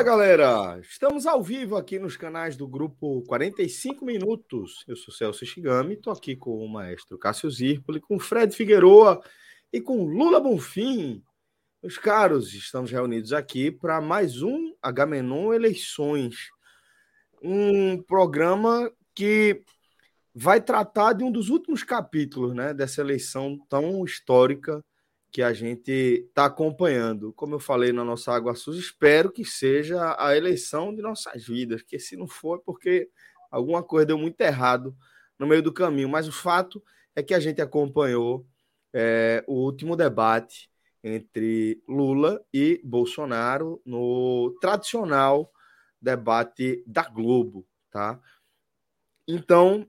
Fala galera, estamos ao vivo aqui nos canais do grupo 45 Minutos. Eu sou Celso Shigami, estou aqui com o maestro Cássio Zirpoli, com Fred Figueroa e com Lula Bonfim. Meus caros, estamos reunidos aqui para mais um Agamenon Eleições, um programa que vai tratar de um dos últimos capítulos né, dessa eleição tão histórica que a gente está acompanhando. Como eu falei na nossa Água Sul, espero que seja a eleição de nossas vidas, que se não for é porque alguma coisa deu muito errado no meio do caminho. Mas o fato é que a gente acompanhou é, o último debate entre Lula e Bolsonaro no tradicional debate da Globo, tá? Então,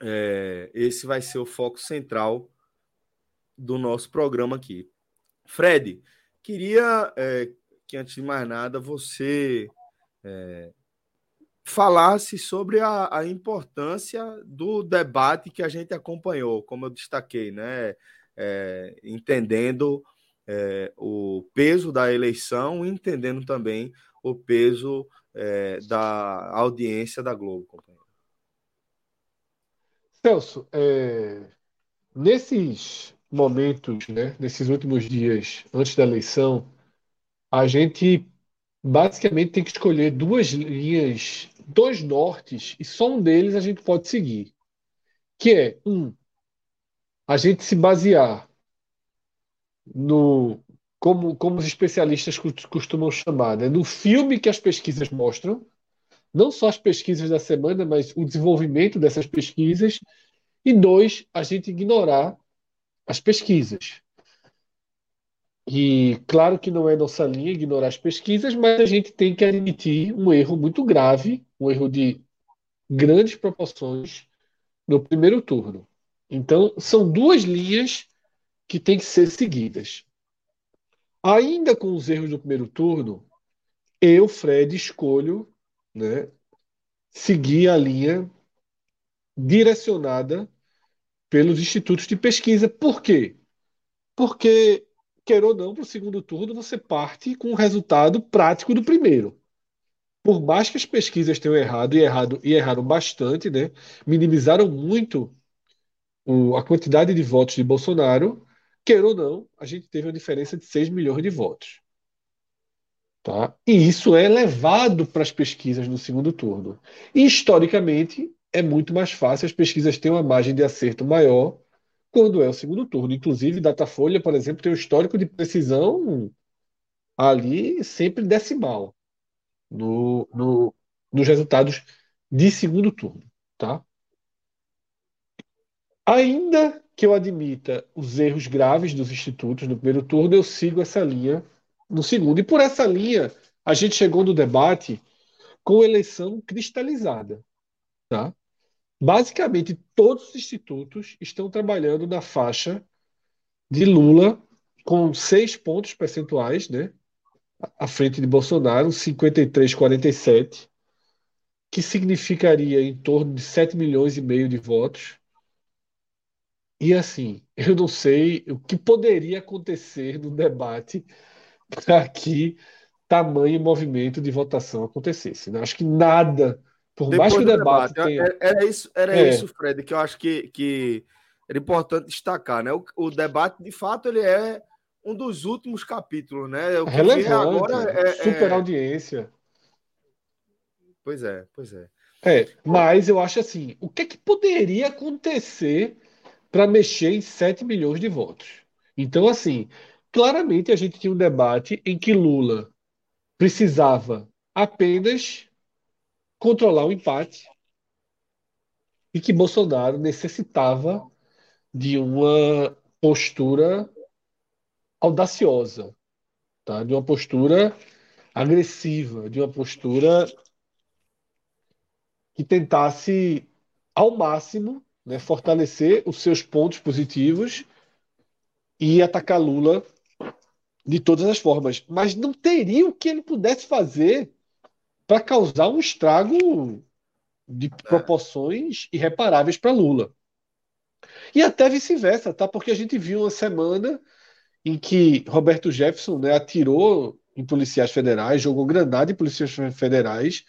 é, esse vai ser o foco central do nosso programa aqui. Fred, queria é, que antes de mais nada você é, falasse sobre a, a, importância do debate que a gente acompanhou, como eu destaquei, né? É, entendendo é, o peso da eleição, entendendo também o peso é, da audiência da Globo, companheiro. Celso, é, nesses momentos, né, nesses últimos dias antes da eleição, a gente basicamente tem que escolher duas linhas, dois nortes, e só um deles a gente pode seguir. Que é, um, a gente se basear no como, como os especialistas costumam chamar, né, no filme que as pesquisas mostram, não só as pesquisas da semana, mas o desenvolvimento dessas pesquisas, e dois, a gente ignorar as pesquisas. E claro que não é nossa linha ignorar as pesquisas, mas a gente tem que admitir um erro muito grave, um erro de grandes proporções no primeiro turno. Então, são duas linhas que têm que ser seguidas. Ainda com os erros do primeiro turno, eu, Fred, escolho né, seguir a linha direcionada pelos institutos de pesquisa. Por quê? Porque, quer ou não, para o segundo turno você parte com o resultado prático do primeiro. Por mais que as pesquisas tenham errado e errado e erraram bastante, né? minimizaram muito o, a quantidade de votos de Bolsonaro, quer ou não, a gente teve uma diferença de 6 milhões de votos. Tá? E isso é levado para as pesquisas no segundo turno. E, historicamente, é muito mais fácil, as pesquisas têm uma margem de acerto maior quando é o segundo turno. Inclusive, Datafolha, por exemplo, tem um histórico de precisão ali sempre decimal no, no, nos resultados de segundo turno. Tá? Ainda que eu admita os erros graves dos institutos no primeiro turno, eu sigo essa linha no segundo. E por essa linha, a gente chegou no debate com eleição cristalizada. Tá? Basicamente, todos os institutos estão trabalhando na faixa de Lula com seis pontos percentuais, né? À frente de Bolsonaro, 53,47, que significaria em torno de 7 milhões e meio de votos. E assim, eu não sei o que poderia acontecer no debate para que tamanho movimento de votação acontecesse. Né? Acho que nada por Depois mais que o debate, debate tenha... É, era isso, era é. isso, Fred, que eu acho que, que era importante destacar, né? O, o, debate, de fato, ele é um dos últimos capítulos, né? O Relevante, agora é, super é... audiência. Pois é, pois é. É, mas eu acho assim, o que é que poderia acontecer para mexer em 7 milhões de votos? Então, assim, claramente a gente tinha um debate em que Lula precisava apenas controlar o empate e que Bolsonaro necessitava de uma postura audaciosa, tá? de uma postura agressiva, de uma postura que tentasse ao máximo né, fortalecer os seus pontos positivos e atacar Lula de todas as formas. Mas não teria o que ele pudesse fazer para causar um estrago de é. proporções irreparáveis para Lula. E até vice-versa, tá? Porque a gente viu uma semana em que Roberto Jefferson né, atirou em policiais federais, jogou granada em policiais federais,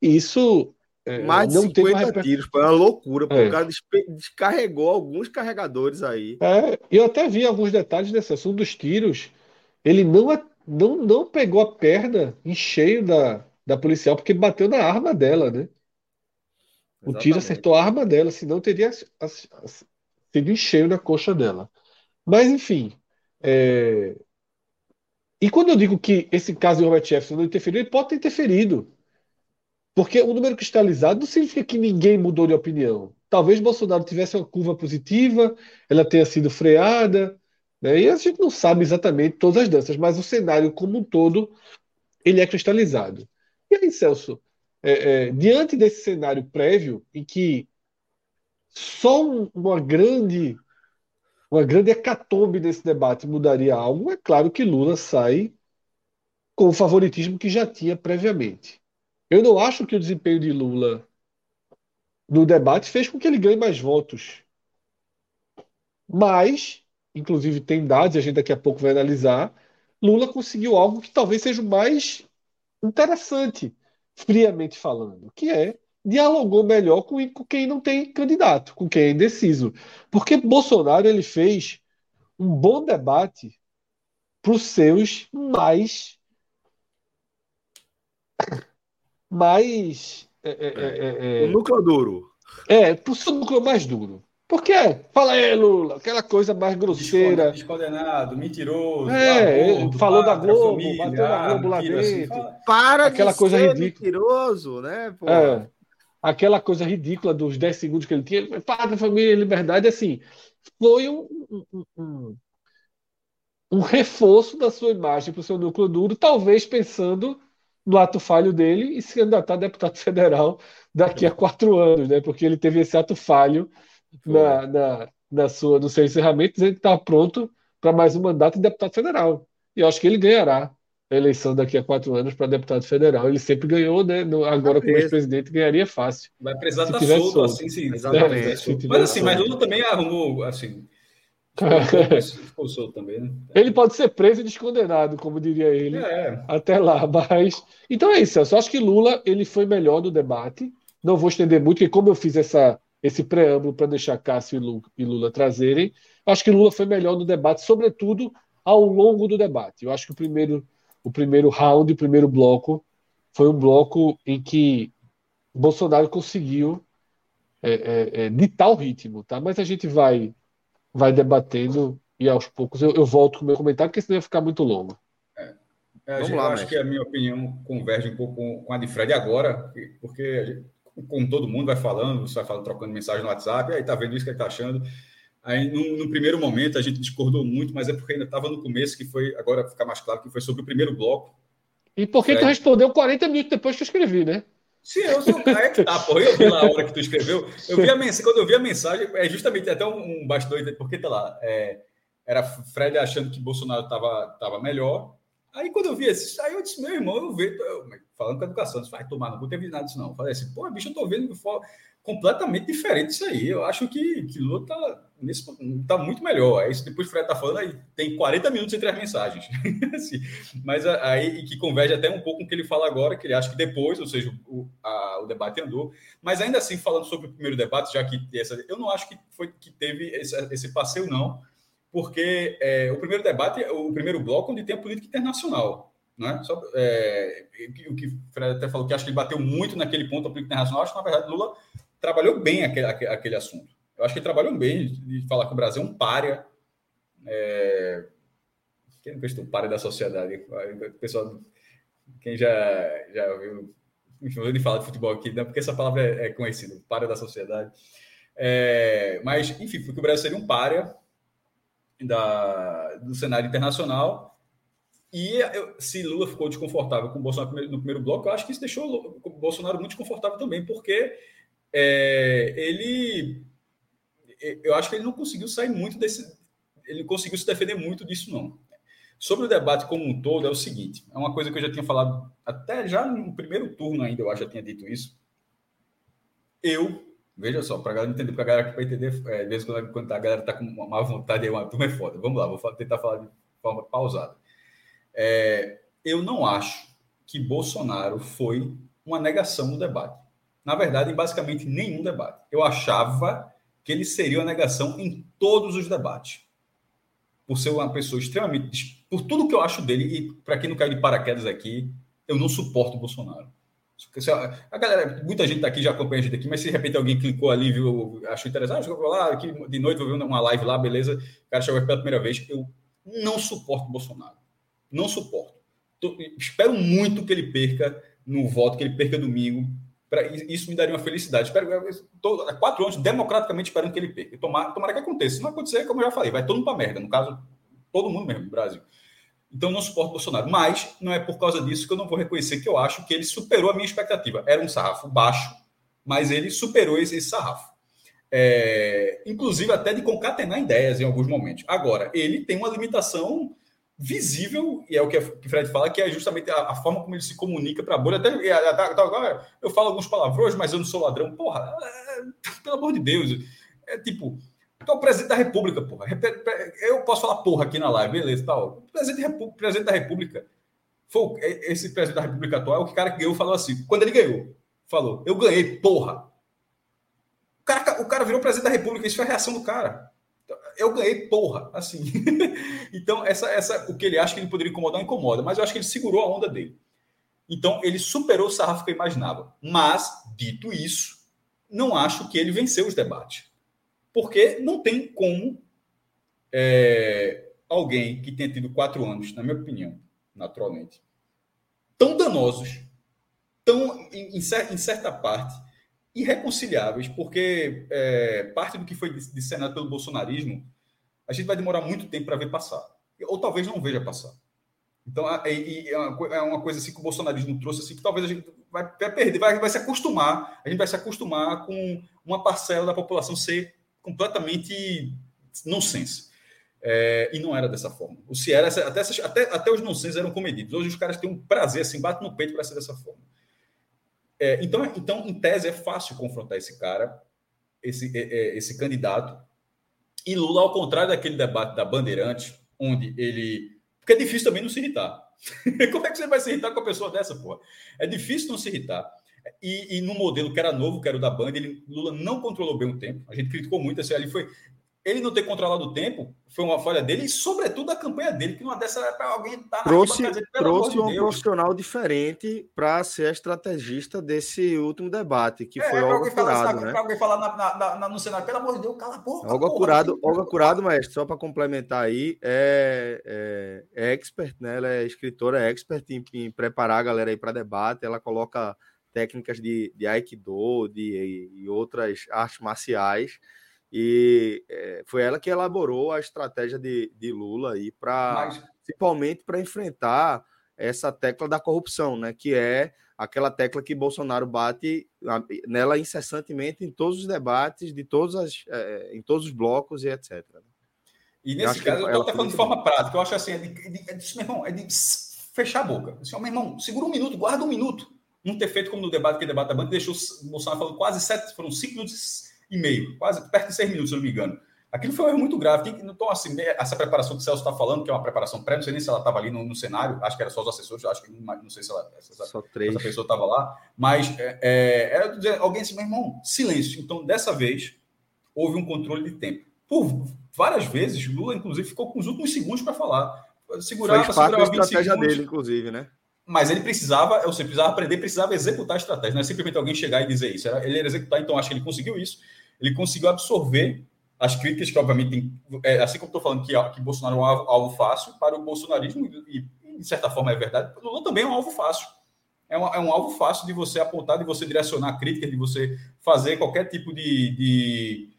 e isso é, mais de não 50 reper... tiros, foi uma loucura, porque é. o cara descarregou alguns carregadores aí. É, eu até vi alguns detalhes desse assunto dos tiros. Ele não, não, não pegou a perna em cheio da, da policial, porque bateu na arma dela, né? O Exatamente. tiro acertou a arma dela, senão teria sido em cheio na coxa dela. Mas, enfim. É... E quando eu digo que esse caso de Robert Jefferson não interferiu, ele pode ter interferido. Porque o número cristalizado não significa que ninguém mudou de opinião. Talvez Bolsonaro tivesse uma curva positiva, ela tenha sido freada, né? e a gente não sabe exatamente todas as danças, mas o cenário como um todo ele é cristalizado. E aí, Celso, é, é, diante desse cenário prévio, em que só uma grande uma grande hecatombe desse debate mudaria algo, é claro que Lula sai com o favoritismo que já tinha previamente. Eu não acho que o desempenho de Lula no debate fez com que ele ganhe mais votos. Mas, inclusive tem dados, a gente daqui a pouco vai analisar, Lula conseguiu algo que talvez seja o mais interessante, friamente falando, que é dialogou melhor com, quem não tem candidato, com quem é indeciso. Porque Bolsonaro ele fez um bom debate para os seus mais mais. É, é, é, é, o núcleo duro. É, pro seu núcleo mais duro. Porque, fala aí, Lula, aquela coisa mais grosseira. Descondenado, mentiroso. É, aborto, falou da Globo, família, bateu na Globo lá assim, dentro. Assim, para aquela de coisa ser ridícula. mentiroso, né? Pô? É, aquela coisa ridícula dos 10 segundos que ele tinha. Ele Pátria, família, liberdade, assim. Foi um, um, um, um reforço da sua imagem para o seu núcleo duro, talvez pensando no ato falho dele e se candidatar a deputado federal daqui a quatro anos, né? Porque ele teve esse ato falho na, na, na sua, no seu encerramento, dizendo que está pronto para mais um mandato de deputado federal. E eu acho que ele ganhará a eleição daqui a quatro anos para deputado federal. Ele sempre ganhou, né? No, agora, como ex-presidente, ganharia fácil. Vai precisar estar tá solto, solto, assim, sim. Exatamente. É, mas assim, solto. mas Lula também arrumou, assim, Ficou solto também, né? Ele pode ser preso e descondenado, como diria ele, é. até lá. Mas então é isso. Eu só acho que Lula ele foi melhor no debate. Não vou estender muito, porque como eu fiz essa, esse preâmbulo para deixar Cássio e Lula, trazerem, acho que Lula foi melhor no debate, sobretudo ao longo do debate. Eu acho que o primeiro, o primeiro round, o primeiro bloco, foi um bloco em que Bolsonaro conseguiu é, é, é, ditar o ritmo, tá? Mas a gente vai vai debatendo e aos poucos eu, eu volto com o meu comentário, porque senão ia ficar muito longo. É. Vamos lá, eu acho que a minha opinião converge um pouco com, com a de Fred agora, porque como todo mundo vai falando, você vai falando, trocando mensagem no WhatsApp, aí tá vendo isso que ele tá achando. Aí, no, no, primeiro momento, a gente discordou muito, mas é porque ainda estava no começo, que foi, agora ficar mais claro, que foi sobre o primeiro bloco. E por que tu respondeu 40 minutos depois que eu escrevi, né? Sim, eu sou. É que tá, porra. Eu vi lá a hora que tu escreveu. Eu vi a mensagem, quando eu vi a mensagem, é justamente até um, um bastidor, porque tá lá. É, era Fred achando que Bolsonaro tava, tava melhor. Aí quando eu vi esse, aí eu disse, meu irmão, eu vejo, falando com a educação, disse, vai tomar, não vou ter nada disso, não. Eu falei assim, pô, bicho, eu tô vendo completamente diferente isso aí. Eu acho que, que Lula tá, nesse, tá muito melhor. Aí, depois o Fred tá falando, aí tem 40 minutos entre as mensagens. assim, mas aí, que converge até um pouco com o que ele fala agora, que ele acha que depois, ou seja, o, a, o debate andou. Mas ainda assim, falando sobre o primeiro debate, já que essa, eu não acho que foi que teve esse, esse passeio, não, porque é, o primeiro debate, o primeiro bloco, onde tem a política internacional. Né? Só, é, o que o Fred até falou que acho que ele bateu muito naquele ponto da política internacional, acho que na verdade Lula trabalhou bem aquele, aquele assunto. Eu acho que ele trabalhou bem de falar que o Brasil é um párea. É... Quem não o párea da sociedade? Pessoal Quem já, já ouviu, enfim, eu falar de futebol aqui, não, porque essa palavra é, é conhecida, para da sociedade. É, mas, enfim, foi que o Brasil seria um páreo da, do cenário internacional. E eu, se Lula ficou desconfortável com Bolsonaro no primeiro bloco, eu acho que isso deixou o Bolsonaro muito desconfortável também, porque é, ele. Eu acho que ele não conseguiu sair muito desse. Ele conseguiu se defender muito disso, não. Sobre o debate como um todo, é o seguinte: é uma coisa que eu já tinha falado até já no primeiro turno, ainda, eu acho, já tinha dito isso. Eu Veja só, para a galera entender, porque a galera aqui para entender, é, quando, quando a galera está com uma vontade, uma turma é foda. Vamos lá, vou tentar falar de forma pausada. É, eu não acho que Bolsonaro foi uma negação no debate. Na verdade, em basicamente nenhum debate. Eu achava que ele seria uma negação em todos os debates. Por ser uma pessoa extremamente. Por tudo que eu acho dele, e para quem não caiu de paraquedas aqui, eu não suporto Bolsonaro. A galera, muita gente está aqui, já acompanha a gente aqui, mas se de repente alguém clicou ali, viu, achou interessante, ah, lá, aqui de noite vou ver uma live lá, beleza, o cara chegou pela primeira vez. Eu não suporto o Bolsonaro. Não suporto. Tô, espero muito que ele perca no voto, que ele perca domingo. Pra, isso me daria uma felicidade. Espero, estou há quatro anos democraticamente esperando que ele perca. Tomara, tomara que aconteça. Se não acontecer, como eu já falei, vai todo mundo para merda. No caso, todo mundo mesmo Brasil. Então, não suporto Bolsonaro. Mas não é por causa disso que eu não vou reconhecer que eu acho que ele superou a minha expectativa. Era um sarrafo baixo, mas ele superou esse, esse sarrafo. É, inclusive, até de concatenar ideias em alguns momentos. Agora, ele tem uma limitação visível, e é o que o Fred fala, que é justamente a, a forma como ele se comunica para a bolha. Até, agora, eu falo alguns palavrões, mas eu não sou ladrão. Porra, é, pelo amor de Deus. É tipo, então, o presidente da República, porra. Eu posso falar porra aqui na live, beleza, tal. O presidente, presidente da República. Foi esse presidente da República atual, o cara que ganhou falou assim. Quando ele ganhou, falou: Eu ganhei, porra. O cara, o cara virou presidente da República, isso foi a reação do cara. Eu ganhei, porra, assim. então, essa, essa, o que ele acha que ele poderia incomodar, incomoda, mas eu acho que ele segurou a onda dele. Então, ele superou o sarrafo que eu imaginava. Mas, dito isso, não acho que ele venceu os debates. Porque não tem como é, alguém que tenha tido quatro anos, na minha opinião, naturalmente, tão danosos, tão, em, em certa parte, irreconciliáveis, porque é, parte do que foi disseminado pelo bolsonarismo, a gente vai demorar muito tempo para ver passar. Ou talvez não veja passar. Então, é, uma, é uma coisa assim que o bolsonarismo trouxe, assim, que talvez a gente vai, vai perder, vai, vai se acostumar, a gente vai se acostumar com uma parcela da população ser completamente nonsense. É, e não era dessa forma. O era, até, até, até os nonsense eram comedidos. Hoje os caras têm um prazer, assim, bate no peito para ser dessa forma. É, então, então, em tese, é fácil confrontar esse cara, esse, é, é esse candidato. E Lula, ao contrário daquele debate da Bandeirante, onde ele. Porque é difícil também não se irritar. Como é que você vai se irritar com a pessoa dessa, porra? É difícil não se irritar. E, e, no modelo que era novo, que era o da Band, ele, Lula não controlou bem o tempo. A gente criticou muito assim, ali foi ele não ter controlado o tempo foi uma falha dele e, sobretudo, a campanha dele, que uma dessa era para alguém estar tá trouxe, dizer, trouxe um Deus. profissional diferente para ser estrategista desse último debate, que é, foi Olga Curado. né? Para alguém falar na, na, na, no Senado, pelo amor de Deus, cala a boca. Olga Curado, Olga Curado, mestre, só para complementar aí, é, é, é, expert, né? Ela é escritora, é expert em, em preparar a galera aí para debate, ela coloca técnicas de, de Aikido de, e outras artes marciais. E é, foi ela que elaborou a estratégia de, de Lula aí para principalmente para enfrentar essa tecla da corrupção, né? Que é aquela tecla que Bolsonaro bate nela incessantemente em todos os debates, de todas as, é, em todos os blocos e etc. E nesse eu caso, eu estou até falando de forma prática. Eu acho assim, é de, é de, é de, meu irmão, é de fechar a boca. Assim, meu irmão, segura um minuto, guarda um minuto não ter feito como no debate, que debate da banca deixou o Bolsonaro falando quase sete, foram cinco minutos e meio, quase perto de seis minutos, se eu não me engano. Aquilo foi um erro muito grave. Então, assim, né, essa preparação que o Celso está falando, que é uma preparação pré, não sei nem se ela estava ali no, no, cenário, acho que era só os assessores, acho que não sei se ela, essa, só três. essa pessoa estava lá, mas é, é, era dizer, alguém assim, meu irmão, silêncio. Então, dessa vez, houve um controle de tempo. Por várias vezes, Lula, inclusive, ficou com os últimos segundos para falar. Segurava, parte segurava da estratégia segundos. dele, inclusive, né? Mas ele precisava, eu sei, precisava aprender, precisava executar a estratégia, não é simplesmente alguém chegar e dizer isso. Ele era executar, então acho que ele conseguiu isso. Ele conseguiu absorver as críticas que, obviamente, tem, é, assim como estou falando que, que Bolsonaro é um alvo, alvo, fácil para o bolsonarismo e, de certa forma é verdade, Lula também é um alvo fácil. É um, é um alvo fácil de você apontar, de você direcionar críticas, de você fazer qualquer tipo de, de,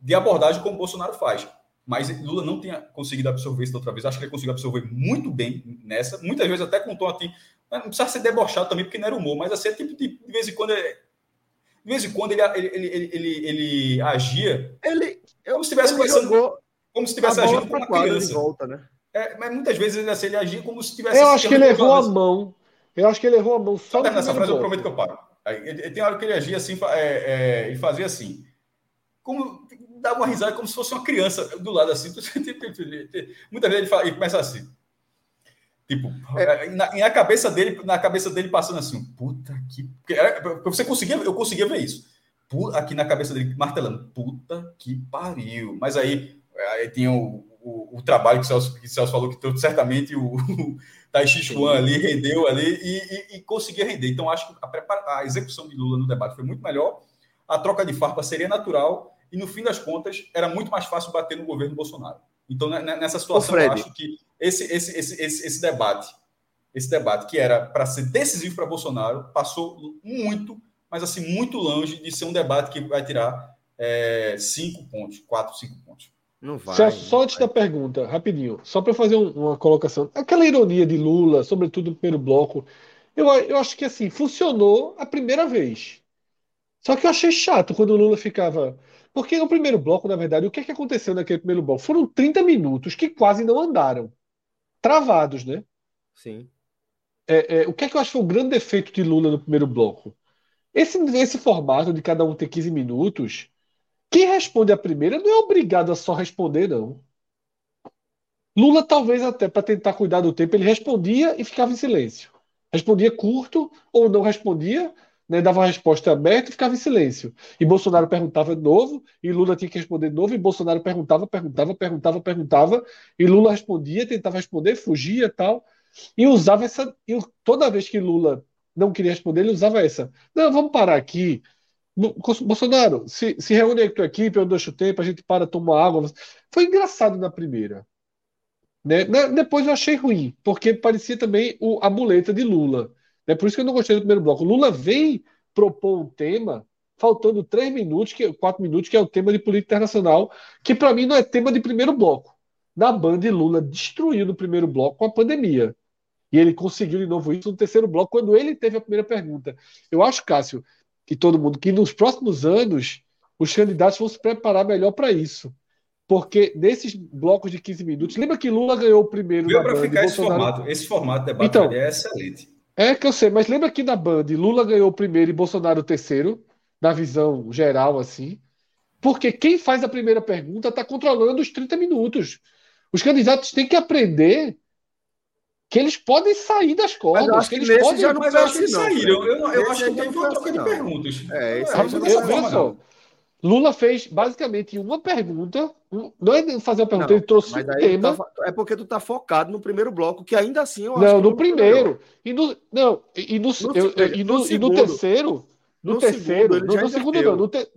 de abordagem como Bolsonaro faz. Mas Lula não tinha conseguido absorver isso outra vez. Acho que ele conseguiu absorver muito bem nessa. Muitas vezes até com tom assim. Não precisa ser debochado também, porque não era humor, mas assim, é tipo de, de vez em quando. Ele, de vez em quando ele, ele, ele, ele, ele agia. Ele, como se estivesse conversando. Como se estivesse agindo com uma criança. Volta, né? É, mas muitas vezes ele, assim, ele agia como se estivesse. Eu acho que ele errou a mão. Eu acho que ele errou a mão só nessa frase, eu prometo que eu paro. Tem hora que ele agia assim, é, é, ele fazia assim. Como dá uma risada como se fosse uma criança do lado assim. Muitas vezes ele, fala, ele começa assim. Tipo, é. na, na, cabeça dele, na cabeça dele passando assim, puta que. Porque você conseguia, eu conseguia ver isso. Aqui na cabeça dele, martelando, puta que pariu. Mas aí, aí tinha o, o, o trabalho que o, Celso, que o Celso falou que certamente o, o Chuan ali rendeu ali e, e, e, conseguia render. Então, acho que a, a execução de Lula no debate foi muito melhor. A troca de farpa seria natural e no fim das contas era muito mais fácil bater no governo Bolsonaro. Então, né, né, nessa situação, eu acho que esse, esse, esse, esse, esse debate, esse debate que era para ser decisivo para Bolsonaro, passou muito, mas assim, muito longe de ser um debate que vai tirar é, cinco pontos, quatro, cinco pontos. Não vai. Só, só antes da pergunta, rapidinho, só para fazer um, uma colocação. Aquela ironia de Lula, sobretudo no primeiro bloco, eu, eu acho que assim, funcionou a primeira vez. Só que eu achei chato quando o Lula ficava. Porque no primeiro bloco, na verdade, o que, é que aconteceu naquele primeiro bloco? Foram 30 minutos que quase não andaram. Travados, né? Sim. É, é, o que é que eu acho que foi o grande defeito de Lula no primeiro bloco? Esse, esse formato de cada um ter 15 minutos, quem responde a primeira não é obrigado a só responder, não. Lula, talvez até para tentar cuidar do tempo, ele respondia e ficava em silêncio. Respondia curto ou não respondia, né, dava uma resposta aberta e ficava em silêncio. E Bolsonaro perguntava de novo, e Lula tinha que responder de novo, e Bolsonaro perguntava, perguntava, perguntava, perguntava, e Lula respondia, tentava responder, fugia tal. E usava essa. E toda vez que Lula não queria responder, ele usava essa. Não, vamos parar aqui. Bolsonaro, se, se reúne aí com a tua equipe, eu deixo tempo, a gente para tomar água. Foi engraçado na primeira. Né? Depois eu achei ruim, porque parecia também o, a muleta de Lula. É por isso que eu não gostei do primeiro bloco. Lula vem propor um tema, faltando três minutos, que, quatro minutos, que é o tema de política internacional, que para mim não é tema de primeiro bloco. Na Band, Lula destruiu no primeiro bloco com a pandemia. E ele conseguiu de novo isso no terceiro bloco, quando ele teve a primeira pergunta. Eu acho, Cássio, que todo mundo, que nos próximos anos os candidatos vão se preparar melhor para isso. Porque nesses blocos de 15 minutos, lembra que Lula ganhou o primeiro. Deu para ficar esse formato. Esse formato de debate então, é excelente. É que eu sei, mas lembra que na Band Lula ganhou o primeiro e Bolsonaro o terceiro, na visão geral, assim. Porque quem faz a primeira pergunta está controlando os 30 minutos. Os candidatos têm que aprender que eles podem sair das cordas. que eles podem. Já não mas acho que eles saíram. Eu, eu acho que tem uma troca de perguntas. É, isso aí. Eu, eu, só. Lula fez basicamente uma pergunta. Não é fazer uma pergunta, não, ele trouxe um tema. Tá, é porque tu tá focado no primeiro bloco, que ainda assim eu acho Não, no primeiro. E no, não, e no, no, eu, e no, no, e no terceiro. No, no terceiro. Segundo, no, segundo não. No, te,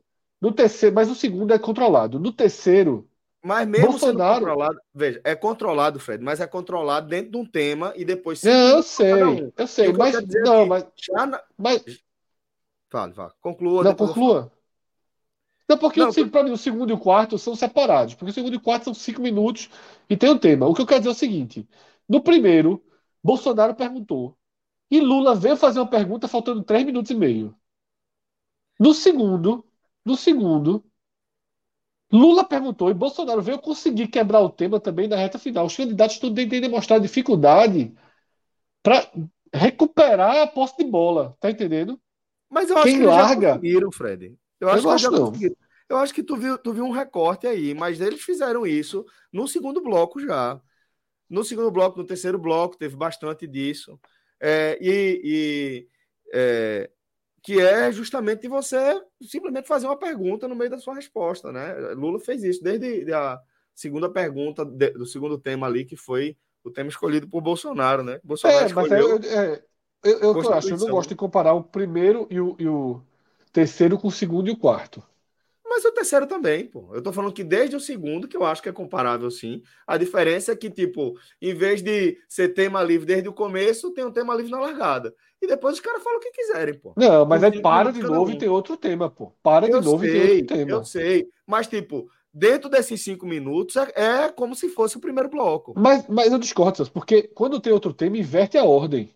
no terceiro, mas o segundo é controlado. No terceiro. Mas mesmo Bolsonaro... controlado, veja, é controlado, Fred, mas é controlado dentro de um tema e depois. Não, eu sei, um. eu sei, mas não, mas, na... mas. Fala, fala. Conclua. Não, conclua. Não, porque não, para mim o segundo e o quarto são separados. Porque o segundo e o quarto são cinco minutos e tem um tema. O que eu quero dizer é o seguinte: no primeiro, Bolsonaro perguntou. E Lula veio fazer uma pergunta faltando três minutos e meio. No segundo, no segundo, Lula perguntou e Bolsonaro veio conseguir quebrar o tema também na reta final. Os candidatos estão tentando demonstrar dificuldade para recuperar a posse de bola, tá entendendo? Mas eu acho Quem que larga... já conseguiram, Fred. Eu acho eu que já conseguiram. Eu acho que tu viu, tu viu um recorte aí, mas eles fizeram isso no segundo bloco já. No segundo bloco, no terceiro bloco, teve bastante disso. É, e, e é, que é justamente você simplesmente fazer uma pergunta no meio da sua resposta, né? Lula fez isso desde a segunda pergunta de, do segundo tema ali, que foi o tema escolhido por Bolsonaro, né? Bolsonaro é, escolheu... mas é, é, eu, eu, eu, acho, eu não gosto de comparar o primeiro e o, e o terceiro com o segundo e o quarto. Mas o terceiro também, pô. Eu tô falando que desde o segundo, que eu acho que é comparável, sim. A diferença é que, tipo, em vez de ser tema livre desde o começo, tem um tema livre na largada. E depois os caras falam o que quiserem, pô. Não, mas aí para de novo um. e tem outro tema, pô. Para de eu novo sei, e tem outro tema. Eu sei. Mas, tipo, dentro desses cinco minutos, é, é como se fosse o primeiro bloco. Mas, mas eu discordo, porque quando tem outro tema, inverte a ordem.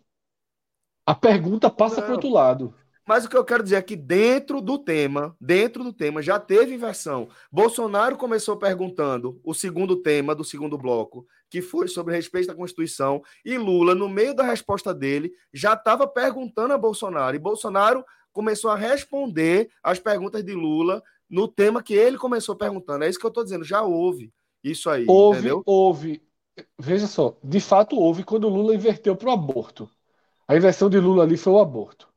A pergunta passa para outro lado. Mas o que eu quero dizer é que dentro do tema, dentro do tema, já teve inversão. Bolsonaro começou perguntando o segundo tema do segundo bloco, que foi sobre respeito à Constituição, e Lula, no meio da resposta dele, já estava perguntando a Bolsonaro. E Bolsonaro começou a responder as perguntas de Lula no tema que ele começou perguntando. É isso que eu estou dizendo, já houve isso aí. Houve, entendeu? houve. Veja só, de fato houve quando Lula inverteu para o aborto. A inversão de Lula ali foi o aborto.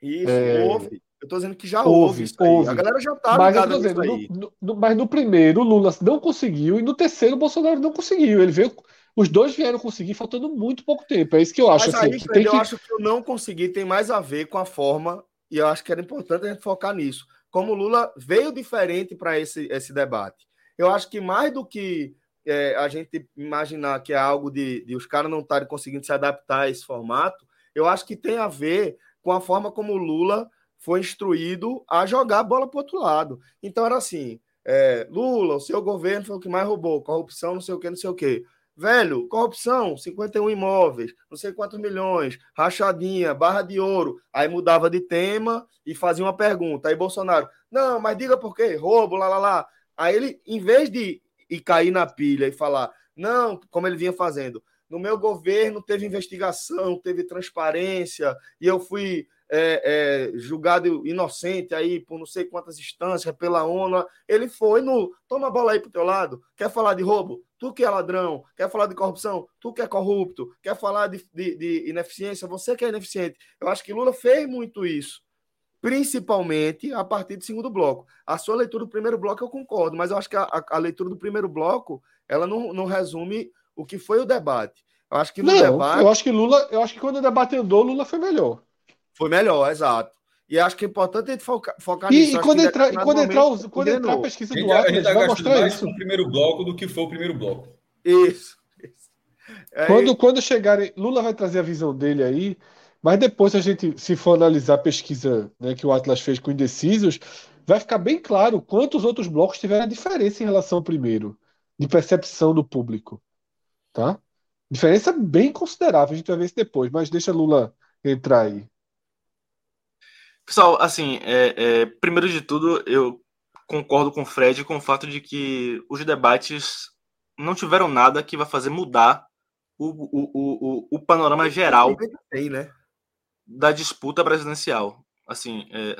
Isso, é... houve. Eu tô dizendo que já houve, houve houve. A galera já tá mas ligada dizendo, no, no, mas no primeiro, Lula não conseguiu, e no terceiro, o Bolsonaro não conseguiu. Ele veio. Os dois vieram conseguir faltando muito pouco tempo. É isso que eu acho. Mas assim, aí, Fred, eu que... acho que eu não consegui tem mais a ver com a forma, e eu acho que era importante a gente focar nisso. Como o Lula veio diferente para esse, esse debate. Eu acho que mais do que é, a gente imaginar que é algo de, de os caras não estarem conseguindo se adaptar a esse formato, eu acho que tem a ver com a forma como o Lula foi instruído a jogar a bola para o outro lado. Então era assim: é, Lula, o seu governo foi o que mais roubou, corrupção, não sei o que, não sei o que. Velho, corrupção, 51 imóveis, não sei quantos milhões, rachadinha, barra de ouro. Aí mudava de tema e fazia uma pergunta. Aí Bolsonaro, não, mas diga por quê? Roubo, lá, lá, lá. Aí ele, em vez de ir cair na pilha e falar, não, como ele vinha fazendo, no meu governo teve investigação, teve transparência, e eu fui é, é, julgado inocente aí por não sei quantas instâncias, pela ONU. Ele foi no. Toma a bola aí pro teu lado. Quer falar de roubo? Tu que é ladrão. Quer falar de corrupção? Tu que é corrupto. Quer falar de, de, de ineficiência? Você que é ineficiente. Eu acho que Lula fez muito isso. Principalmente a partir do segundo bloco. A sua leitura do primeiro bloco eu concordo, mas eu acho que a, a, a leitura do primeiro bloco ela não, não resume o que foi o debate. Eu acho que no não, debate. Eu acho que Lula, eu acho que quando o debate andou, Lula foi melhor. Foi melhor, exato. E acho que é importante a gente focar, focar e, nisso. E quando, entrar, e quando, entrar, os, quando entrar a pesquisa do Atlas, vai mostrar isso. o primeiro bloco do que foi o primeiro bloco. Isso. isso. É quando, quando chegarem, Lula vai trazer a visão dele aí, mas depois a gente, se for analisar a pesquisa né, que o Atlas fez com indecisos, vai ficar bem claro quantos outros blocos tiveram diferença em relação ao primeiro, de percepção do público. Tá? Diferença bem considerável, a gente vai ver isso depois, mas deixa Lula entrar aí. Pessoal, assim, é, é, primeiro de tudo, eu concordo com o Fred com o fato de que os debates não tiveram nada que vai fazer mudar o, o, o, o panorama geral tem, né? da disputa presidencial. Assim, é,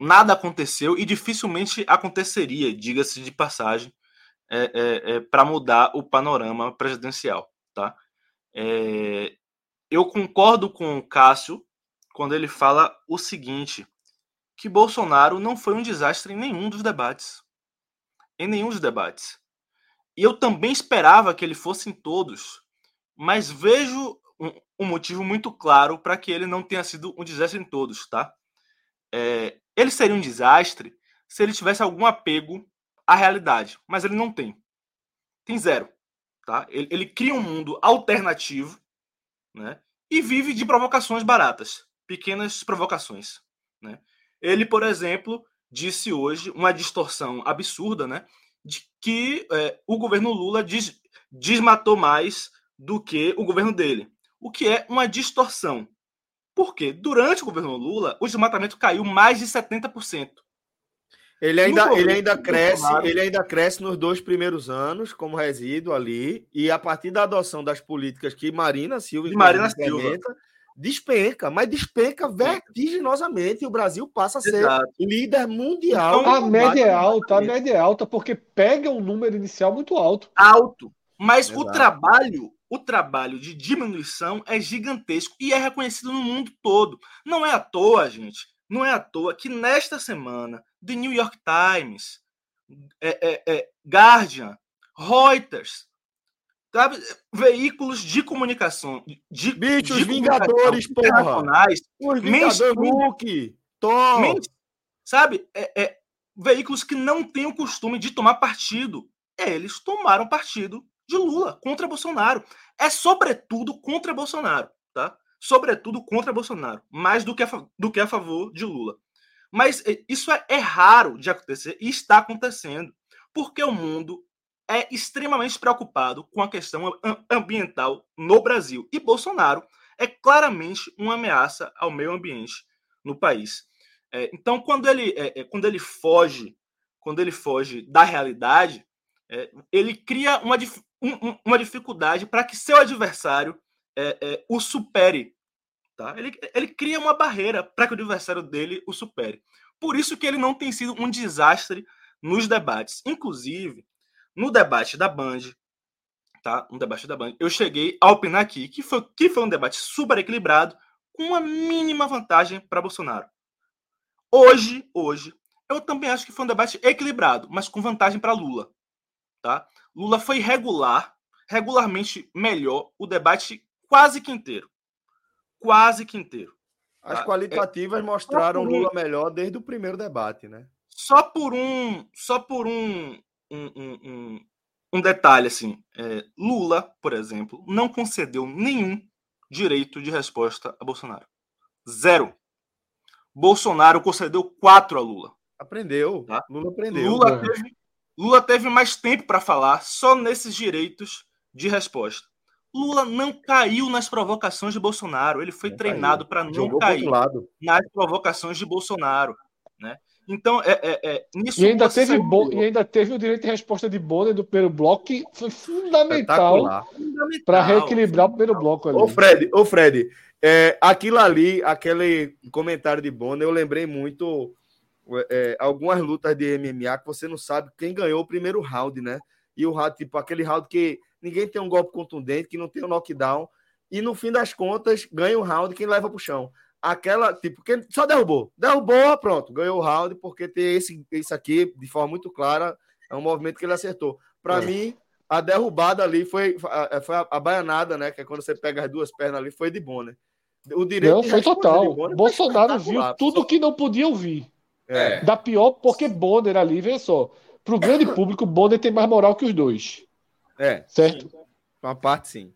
nada aconteceu e dificilmente aconteceria, diga-se de passagem, é, é, é para mudar o panorama presidencial. Tá? É, eu concordo com o Cássio quando ele fala o seguinte: que Bolsonaro não foi um desastre em nenhum dos debates. Em nenhum dos debates. E eu também esperava que ele fosse em todos, mas vejo um, um motivo muito claro para que ele não tenha sido um desastre em todos, tá? É, ele seria um desastre se ele tivesse algum apego à realidade, mas ele não tem. Tem zero. Tá? Ele, ele cria um mundo alternativo né? e vive de provocações baratas pequenas provocações. Né? Ele, por exemplo, disse hoje uma distorção absurda né, de que é, o governo Lula des, desmatou mais do que o governo dele, o que é uma distorção. Porque durante o governo Lula, o desmatamento caiu mais de 70%. Ele ainda, ele ainda cresce, ele ainda cresce nos dois primeiros anos como resíduo ali, e a partir da adoção das políticas que Marina Silva, Marina Silva despenca, mas despenca vertiginosamente e o Brasil passa a ser Exato. líder mundial. Então, a média é alta, a média é alta porque pega um número inicial muito alto. Alto. Mas Exato. o trabalho, o trabalho de diminuição é gigantesco e é reconhecido no mundo todo. Não é à toa, gente. Não é à toa que nesta semana, The New York Times, é, é, é, Guardian, Reuters, sabe? Veículos de comunicação. De, Bicho, de os Vingadores, porra. Os Vingadores, Hulk, Thor. sabe? É, é, veículos que não têm o costume de tomar partido. Eles tomaram partido de Lula contra Bolsonaro. É sobretudo contra Bolsonaro, tá? Sobretudo contra Bolsonaro, mais do que a, do que a favor de Lula. Mas eh, isso é, é raro de acontecer e está acontecendo, porque o mundo é extremamente preocupado com a questão ambiental no Brasil. E Bolsonaro é claramente uma ameaça ao meio ambiente no país. É, então, quando ele, é, é quando ele foge, quando ele foge da realidade, é, ele cria uma, um, uma dificuldade para que seu adversário é, é, o supere. Tá? Ele, ele cria uma barreira para que o adversário dele o supere. Por isso que ele não tem sido um desastre nos debates. Inclusive, no debate da Band, tá? Um debate da Band, eu cheguei a opinar aqui que foi, que foi um debate super equilibrado, com uma mínima vantagem para Bolsonaro. Hoje, hoje, eu também acho que foi um debate equilibrado, mas com vantagem para Lula. Tá? Lula foi regular, regularmente melhor o debate quase que inteiro. Quase que inteiro. Tá? As qualitativas é, mostraram Lula melhor desde o primeiro debate, né? Só por um, só por um, um, um, um, detalhe assim, é, Lula, por exemplo, não concedeu nenhum direito de resposta a Bolsonaro. Zero. Bolsonaro concedeu quatro a Lula. Aprendeu. Tá? Lula aprendeu. Lula teve, Lula teve mais tempo para falar só nesses direitos de resposta. Lula não caiu nas provocações de Bolsonaro. Ele foi não treinado para não Jogou cair nas provocações de Bolsonaro. Né? Então, é, é, é nisso e ainda, teve bo... e ainda teve o direito de resposta de Bonner do primeiro bloco, que foi fundamental para reequilibrar o primeiro bloco ali. Ô, Fred, ô Fred é, aquilo ali, aquele comentário de Bonner, eu lembrei muito é, algumas lutas de MMA que você não sabe quem ganhou o primeiro round, né? E o round, tipo, aquele round que ninguém tem um golpe contundente, que não tem um knockdown, e no fim das contas, ganha o round quem leva pro chão aquela, tipo, quem só derrubou. Derrubou, pronto, ganhou o round, porque tem esse, esse aqui, de forma muito clara, é um movimento que ele acertou. Para é. mim, a derrubada ali foi, foi a, a, baianada, né? Que é quando você pega as duas pernas ali, foi de Bonner. O direito não, foi total. Bolsonaro viu tudo que não podia ouvir. É. Da pior, porque Bonner ali, veja só. Para o grande público, Bonner tem mais moral que os dois. É. Certo? Uma parte, sim.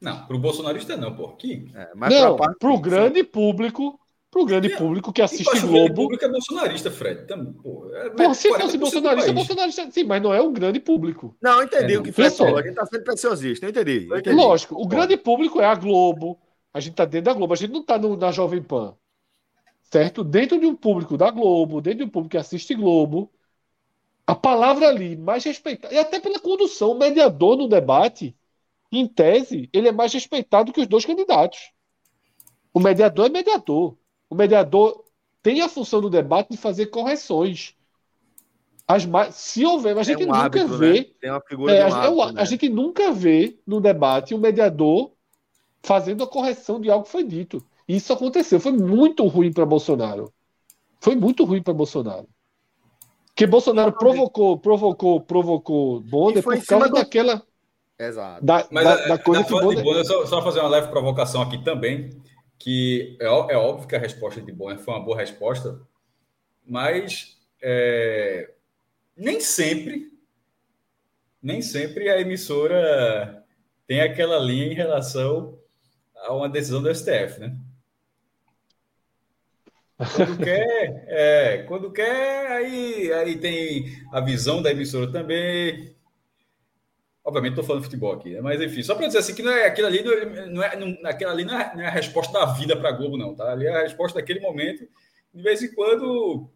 Não, para o bolsonarista não, pô. Que... É, mas não, para o grande sim. público, para o grande e, público que assiste Globo. O público é bolsonarista, Fred. Também, pô, é, pô, se fosse bolsonarista, é bolsonarista, sim, mas não é o grande público. Não, entendi é, o que Fred falou. A gente está sendo preciosista, eu entendi, eu entendi. Lógico, o grande público é a Globo. A gente está dentro da Globo, a gente não está na Jovem Pan. Certo? Dentro de um público da Globo, dentro de um público que assiste Globo, a palavra ali mais respeitada, e até pela condução, o mediador no debate em tese, ele é mais respeitado que os dois candidatos. O mediador é mediador. O mediador tem a função do debate de fazer correções. As se houver, a gente é um nunca hábito, vê. Né? Tem uma figura é, um hábito, a, né? a gente nunca vê no debate o mediador fazendo a correção de algo que foi dito. Isso aconteceu. Foi muito ruim para Bolsonaro. Foi muito ruim para Bolsonaro. Porque Bolsonaro provocou, provocou, provocou Bonner por causa do... daquela Exato. Da, Mas da, da coisa que Bonner... Bonner, só, só fazer uma leve provocação aqui também, que é, é óbvio que a resposta de Bonner foi uma boa resposta, mas é, nem sempre, nem sempre a emissora tem aquela linha em relação a uma decisão do STF, né? Quando quer, é, quando quer, aí, aí tem a visão da emissora também, Obviamente estou falando futebol aqui, né? mas enfim, só para dizer assim que não é, aquilo ali não é, não é, não, aquilo ali não é, não é a resposta da vida para a Globo, não, tá? Ali é a resposta daquele momento. De vez em quando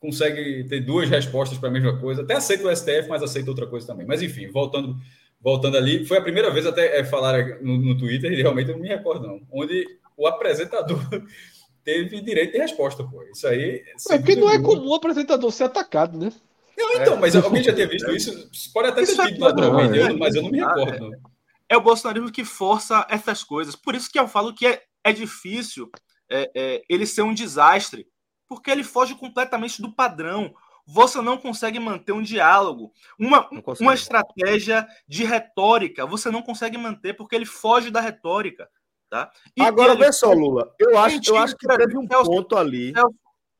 consegue ter duas respostas para a mesma coisa. Até aceita o STF, mas aceita outra coisa também. Mas enfim, voltando, voltando ali, foi a primeira vez até é, falar no, no Twitter, e realmente eu não me recordo, não, onde o apresentador teve direito de resposta, pô. Isso aí. É porque não é comum o apresentador ser atacado, né? Não, então, mas alguém já tinha visto isso? Pode até ter tido naturalmente, é, mas eu não me recordo. É, é o bolsonarismo que força essas coisas. Por isso que eu falo que é, é difícil é, é, ele ser um desastre, porque ele foge completamente do padrão. Você não consegue manter um diálogo, uma, uma estratégia de retórica. Você não consegue manter porque ele foge da retórica. Tá? E Agora, vê só, Lula. Eu acho, eu acho que teve um ponto ali.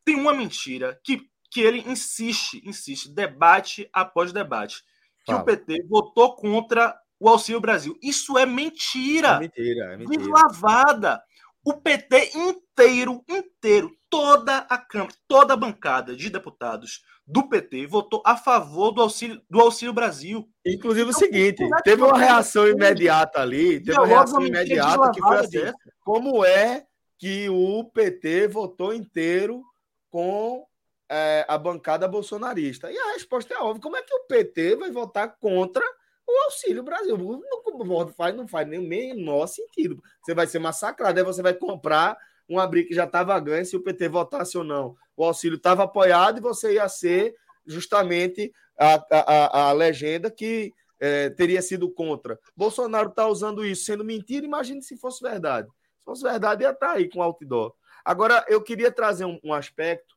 tem uma mentira que, que ele insiste, insiste, debate após debate, que Fala. o PT votou contra o Auxílio Brasil. Isso é mentira. É mentira, é mentira. de lavada. O PT inteiro, inteiro, toda a Câmara, toda a bancada de deputados do PT votou a favor do Auxílio, do auxílio Brasil. Inclusive o Então, seguinte, como é teve uma reação coisa? imediata ali, teve uma reação imediata que foi assim, dessa. como é que o PT votou inteiro com é, a bancada bolsonarista? E a resposta é óbvia, como é que o PT vai votar contra o Auxílio Brasil? Não, faz, não faz nem o menor sentido. Você vai ser massacrado, aí você vai comprar uma briga que já estava ganha, se o PT votasse ou não. O auxílio estava apoiado e você ia ser justamente a, a, a, legenda que é, teria sido contra. Bolsonaro está usando isso sendo mentira, imagine se fosse verdade. Se fosse verdade, ia estar aí com outdoor. Agora, eu queria trazer um, um aspecto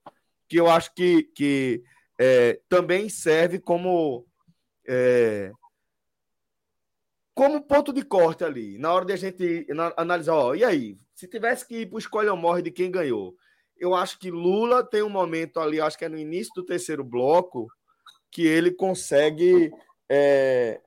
que eu acho que, que é, também serve como. É, como ponto de corte ali, na hora de a gente analisar, ó, e aí, se tivesse que ir para o escolha ou morre de quem ganhou, eu acho que Lula tem um momento ali, acho que é no início do terceiro bloco, que ele consegue é,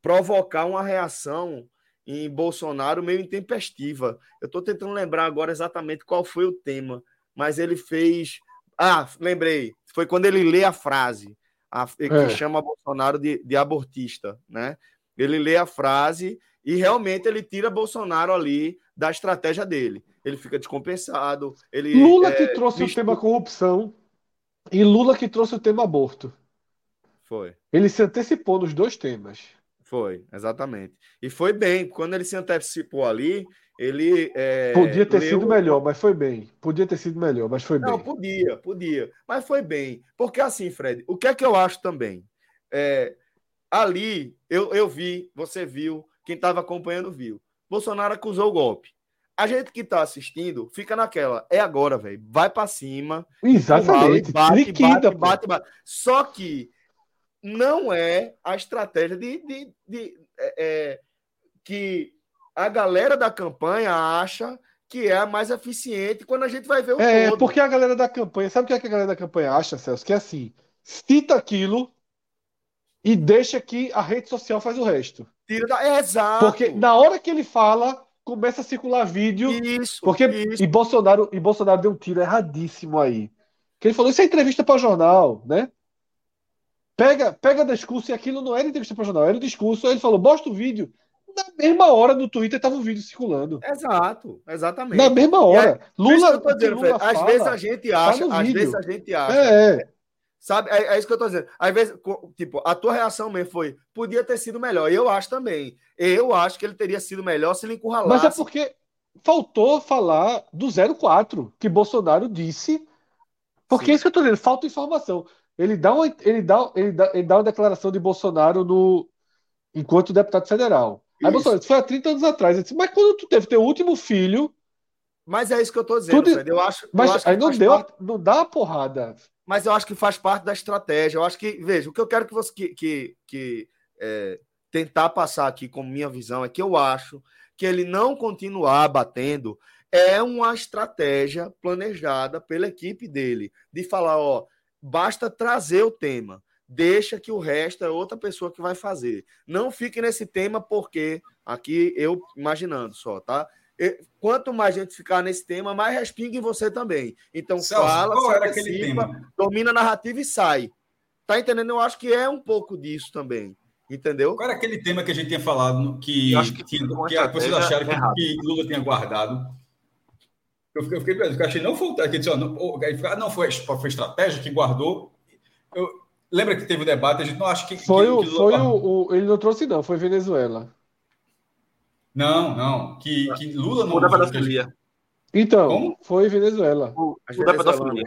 provocar uma reação em Bolsonaro meio intempestiva. Eu estou tentando lembrar agora exatamente qual foi o tema, mas ele fez. Ah, lembrei. Foi quando ele lê a frase a, que é. chama Bolsonaro de, de abortista, né? Ele lê a frase e realmente ele tira Bolsonaro ali da estratégia dele. Ele fica descompensado. Ele, Lula é, que trouxe visto... o tema corrupção e Lula que trouxe o tema aborto. Foi. Ele se antecipou nos dois temas. Foi, exatamente. E foi bem. Quando ele se antecipou ali, ele. É, podia ter leu... sido melhor, mas foi bem. Podia ter sido melhor, mas foi bem. Não, podia, podia. Mas foi bem. Porque assim, Fred, o que é que eu acho também? É, ali, eu, eu vi, você viu, quem estava acompanhando viu. Bolsonaro acusou o golpe. A gente que está assistindo fica naquela, é agora, velho. Vai para cima. Exatamente. Bate, Liquida, bate, bate, bate, Só que não é a estratégia de, de, de é, é, que a galera da campanha acha que é a mais eficiente quando a gente vai ver o é, todo. porque a galera da campanha, sabe o que, é que a galera da campanha acha, Celso? Que é assim, cita aquilo e deixa que a rede social faz o resto. Da... exato. Porque na hora que ele fala, começa a circular vídeo. Isso. Porque isso. E Bolsonaro e Bolsonaro deu um tiro erradíssimo aí. Que ele falou isso é entrevista para jornal, né? Pega, pega discurso e aquilo não era entrevista para jornal, era o discurso. Aí ele falou, bosta o vídeo. Na mesma hora no Twitter tava o vídeo circulando. Exato, exatamente. Na mesma hora. Aí, Lula, dizendo, Lula às fala, vezes a gente acha, tá às vídeo. vezes a gente acha. É, é. Sabe, é, é, isso que eu tô dizendo. Às vezes, tipo, a tua reação mesmo foi, podia ter sido melhor. Eu acho também. Eu acho que ele teria sido melhor se ele encurralasse. Mas é porque faltou falar do 04, que Bolsonaro disse. Porque Sim. é isso que eu tô dizendo, falta informação. Ele dá uma, ele dá, ele dá, ele dá uma declaração de Bolsonaro no, enquanto deputado federal. Aí Isso. Bolsonaro, isso foi há 30 anos atrás. Eu disse, mas quando tu teve teu último filho, Mas é isso que eu tô dizendo. Eu acho, eu mas acho que aí não deu, parte- não dá a porrada. Mas eu acho que faz parte da estratégia. Eu acho que, veja, o que eu quero que você que, que, que, é, tentar passar aqui como minha visão é que eu acho que ele não continuar batendo é uma estratégia planejada pela equipe dele de falar, ó, basta trazer o tema, deixa que o resto é outra pessoa que vai fazer. Não fique nesse tema porque aqui eu imaginando só, tá? Quanto mais gente ficar nesse tema, mais respinga em você também. Então Celso, fala, qual se era aquele antecipa, tema? domina a narrativa e sai. Tá entendendo? Eu acho que é um pouco disso também. Entendeu? Qual era aquele tema que a gente tinha falado que, Eu acho que que, com que vocês acharam que, errada. que Lula tinha guardado? Eu fiquei, eu fiquei pensando, eu achei não foi. Que disse, ó, não, ah, não foi, foi estratégia que guardou. Eu, lembra que teve o debate? A gente não acha que. Foi, que, o, que Lula foi guardou. o- Ele não trouxe, não, foi Venezuela. Não, não. Que, que Lula não. O da pedofilia. Então, Como? foi Venezuela. O da pedofilia.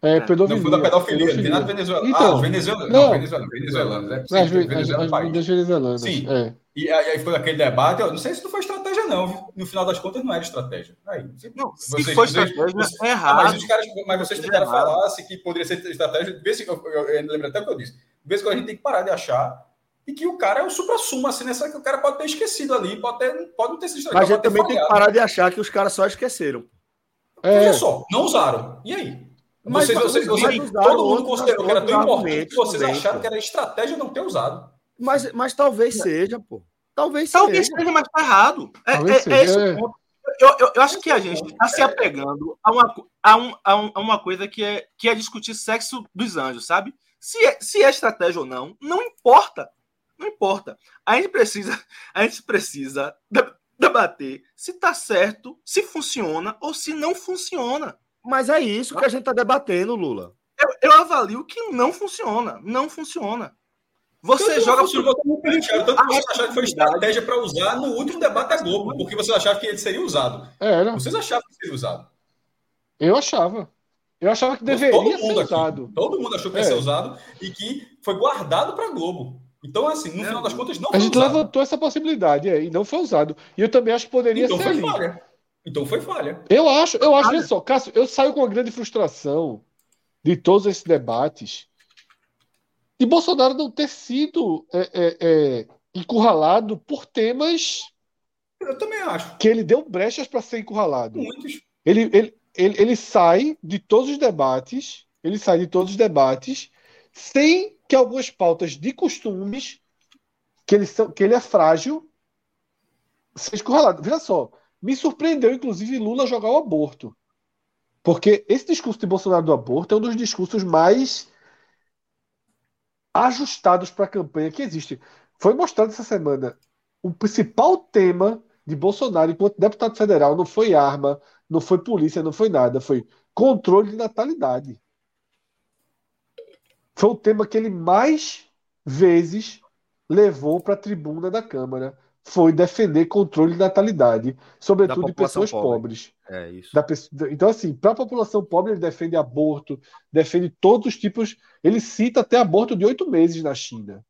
É, É, pedofilia. Não foi da pedofilia, não tem nada pedofilia. Venezuela. Então, ah, Venezuela. Não, não. Venezuela, venezuelano, né? Sim, As, Venezuela é as país. meninas venezuelanas. Sim. É. E aí foi aquele debate. Eu não sei se não foi estratégia, não. viu? No final das contas, não era estratégia. Aí, Não, se Vocês- for vocês- estratégia, vocês- é Ah, errado. mas, os caras, mas vocês tentaram Errado. falar se que poderia ser estratégia. Vê se, eu, eu, eu lembro até o que eu disse. Em quando a gente tem que parar de achar e que o cara é o supra-sumo, assim, nessa que o cara pode ter esquecido ali, pode, ter, pode não ter sido Mas a gente também tem que falhado. parar de achar que os caras só esqueceram. É, Veja só, não usaram. E aí? Mas, vocês, vocês, vocês, todo mundo considerou que era tão importante que vocês também, acharam pô. que era estratégia não ter usado. Mas, mas talvez seja, pô. Talvez, talvez seja. seja, mas tá errado. É, é, é esse o ponto. Eu, eu, eu, acho que a gente está se apegando a uma, a, um, a, um, a uma coisa que é, que é discutir sexo dos anjos, sabe? Se é, se é estratégia ou não, não importa. Não importa. A gente precisa, a gente precisa debater se está certo, se funciona ou se não funciona. Mas é isso que a gente está debatendo, Lula. Eu, eu, avalio que não funciona. Não funciona. Você tanto joga por. Tanto que você achava que foi estratégia para usar no último debate da Globo, porque você achava que ele seria usado. Era. Vocês achavam que seria usado? Eu achava. Eu achava que deveria todo mundo ser aqui, usado. Todo mundo achou que ia ser é. usado e que foi guardado para a Globo. Então, assim, no é. final das contas, não A gente usado. levantou essa possibilidade é, e não foi usado. E eu também acho que poderia então ser foi ali. Falha. Então foi falha. Eu acho, eu acho, olha só, Cássio, eu saio com uma grande frustração de todos esses debates de Bolsonaro não ter sido é, é, é, encurralado por temas. Eu também acho. Que ele deu brechas para ser encurralado. Muitos. Ele, ele, ele, ele sai de todos os debates, ele sai de todos os debates sem que algumas pautas de costumes que ele, que ele é frágil seja encurralado. Veja só, me surpreendeu, inclusive, Lula jogar o aborto. Porque esse discurso de Bolsonaro do aborto é um dos discursos mais ajustados para a campanha que existe. Foi mostrado essa semana. O principal tema de Bolsonaro enquanto deputado federal não foi arma, não foi polícia, não foi nada, foi controle de natalidade. Foi o tema que ele mais vezes levou para a tribuna da Câmara foi defender controle de natalidade, sobretudo de pessoas pobre. pobres. É isso. Da, então, assim, para a população pobre, ele defende aborto, defende todos os tipos. Ele cita até aborto de oito meses na China.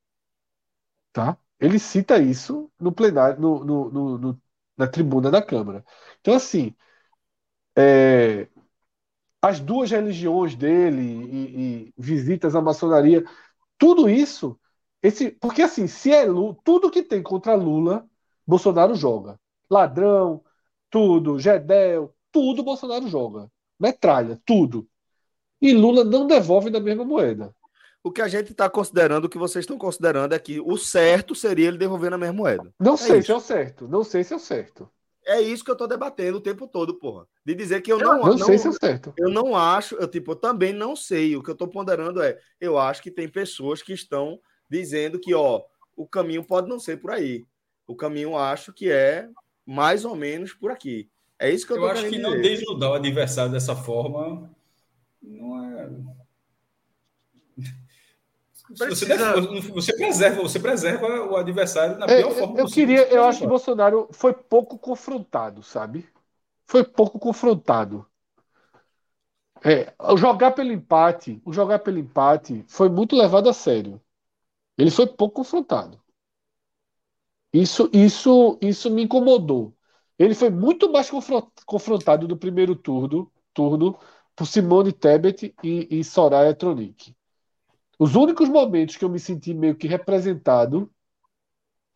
Tá? Ele cita isso no plenário, no, no, no, no na tribuna da Câmara. Então, assim, é, as duas religiões dele e, e visitas à maçonaria, tudo isso esse, porque assim, se é Lula, tudo que tem contra Lula, Bolsonaro joga. Ladrão, tudo, Gedel, tudo Bolsonaro joga. Metralha, tudo. E Lula não devolve da mesma moeda. O que a gente está considerando, o que vocês estão considerando é que o certo seria ele devolver na mesma moeda. Não é sei isso. se é o certo. Não sei se é o certo. É isso que eu estou debatendo o tempo todo, porra. De dizer que eu não, não, não sei se é certo. Eu não acho, eu tipo, eu também não sei. O que eu estou ponderando é, eu acho que tem pessoas que estão dizendo que ó, o caminho pode não ser por aí. O caminho acho que é mais ou menos por aqui. É isso que eu, eu acho que dizer. não desnudar o adversário dessa forma não é. Você, deve, você, preserva, você preserva o adversário na é, pior forma eu possível. Queria, eu acho que Bolsonaro foi pouco confrontado, sabe? Foi pouco confrontado. É, o jogar pelo empate, o jogar pelo empate foi muito levado a sério. Ele foi pouco confrontado. Isso, isso, isso me incomodou. Ele foi muito mais confrontado no primeiro turno, turno por Simone Tebet e, e Soraya Tronic. Os únicos momentos que eu me senti meio que representado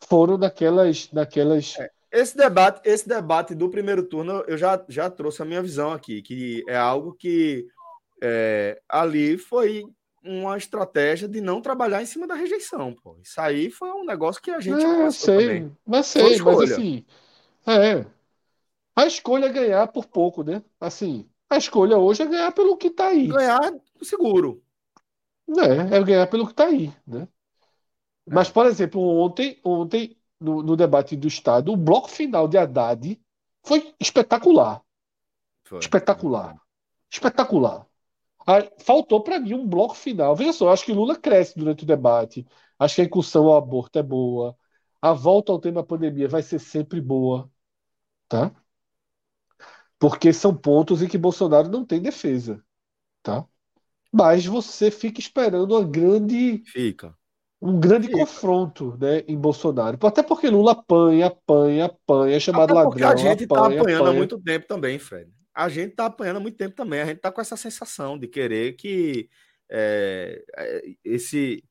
foram naquelas, naquelas. É, esse debate, esse debate do primeiro turno, eu já, já trouxe a minha visão aqui, que é algo que é, ali foi uma estratégia de não trabalhar em cima da rejeição, pô. Isso aí foi um negócio que a gente é, sei, também. mas sei, mas assim, é, a escolha é ganhar por pouco, né? Assim, a escolha hoje é ganhar pelo que tá aí. Ganhar seguro. É, é ganhar pelo que tá aí, né? É. Mas, por exemplo, ontem, ontem no, no, debate do Estado, o bloco final de Haddad foi espetacular. Foi. Espetacular. Espetacular. Faltou para mim um bloco final. Veja só, acho que Lula cresce durante o debate. Acho que a incursão ao aborto é boa. A volta ao tema pandemia vai ser sempre boa. Tá? Porque são pontos em que Bolsonaro não tem defesa. Tá? Mas você fica esperando uma grande. Fica. Um grande fica. confronto né, em Bolsonaro. Até porque Lula apanha, apanha, apanha, é chamado Até porque ladrão. A gente está apanhando apanha. há muito tempo também, Fred a gente está apanhando há muito tempo também. A gente está com essa sensação de querer que é, esse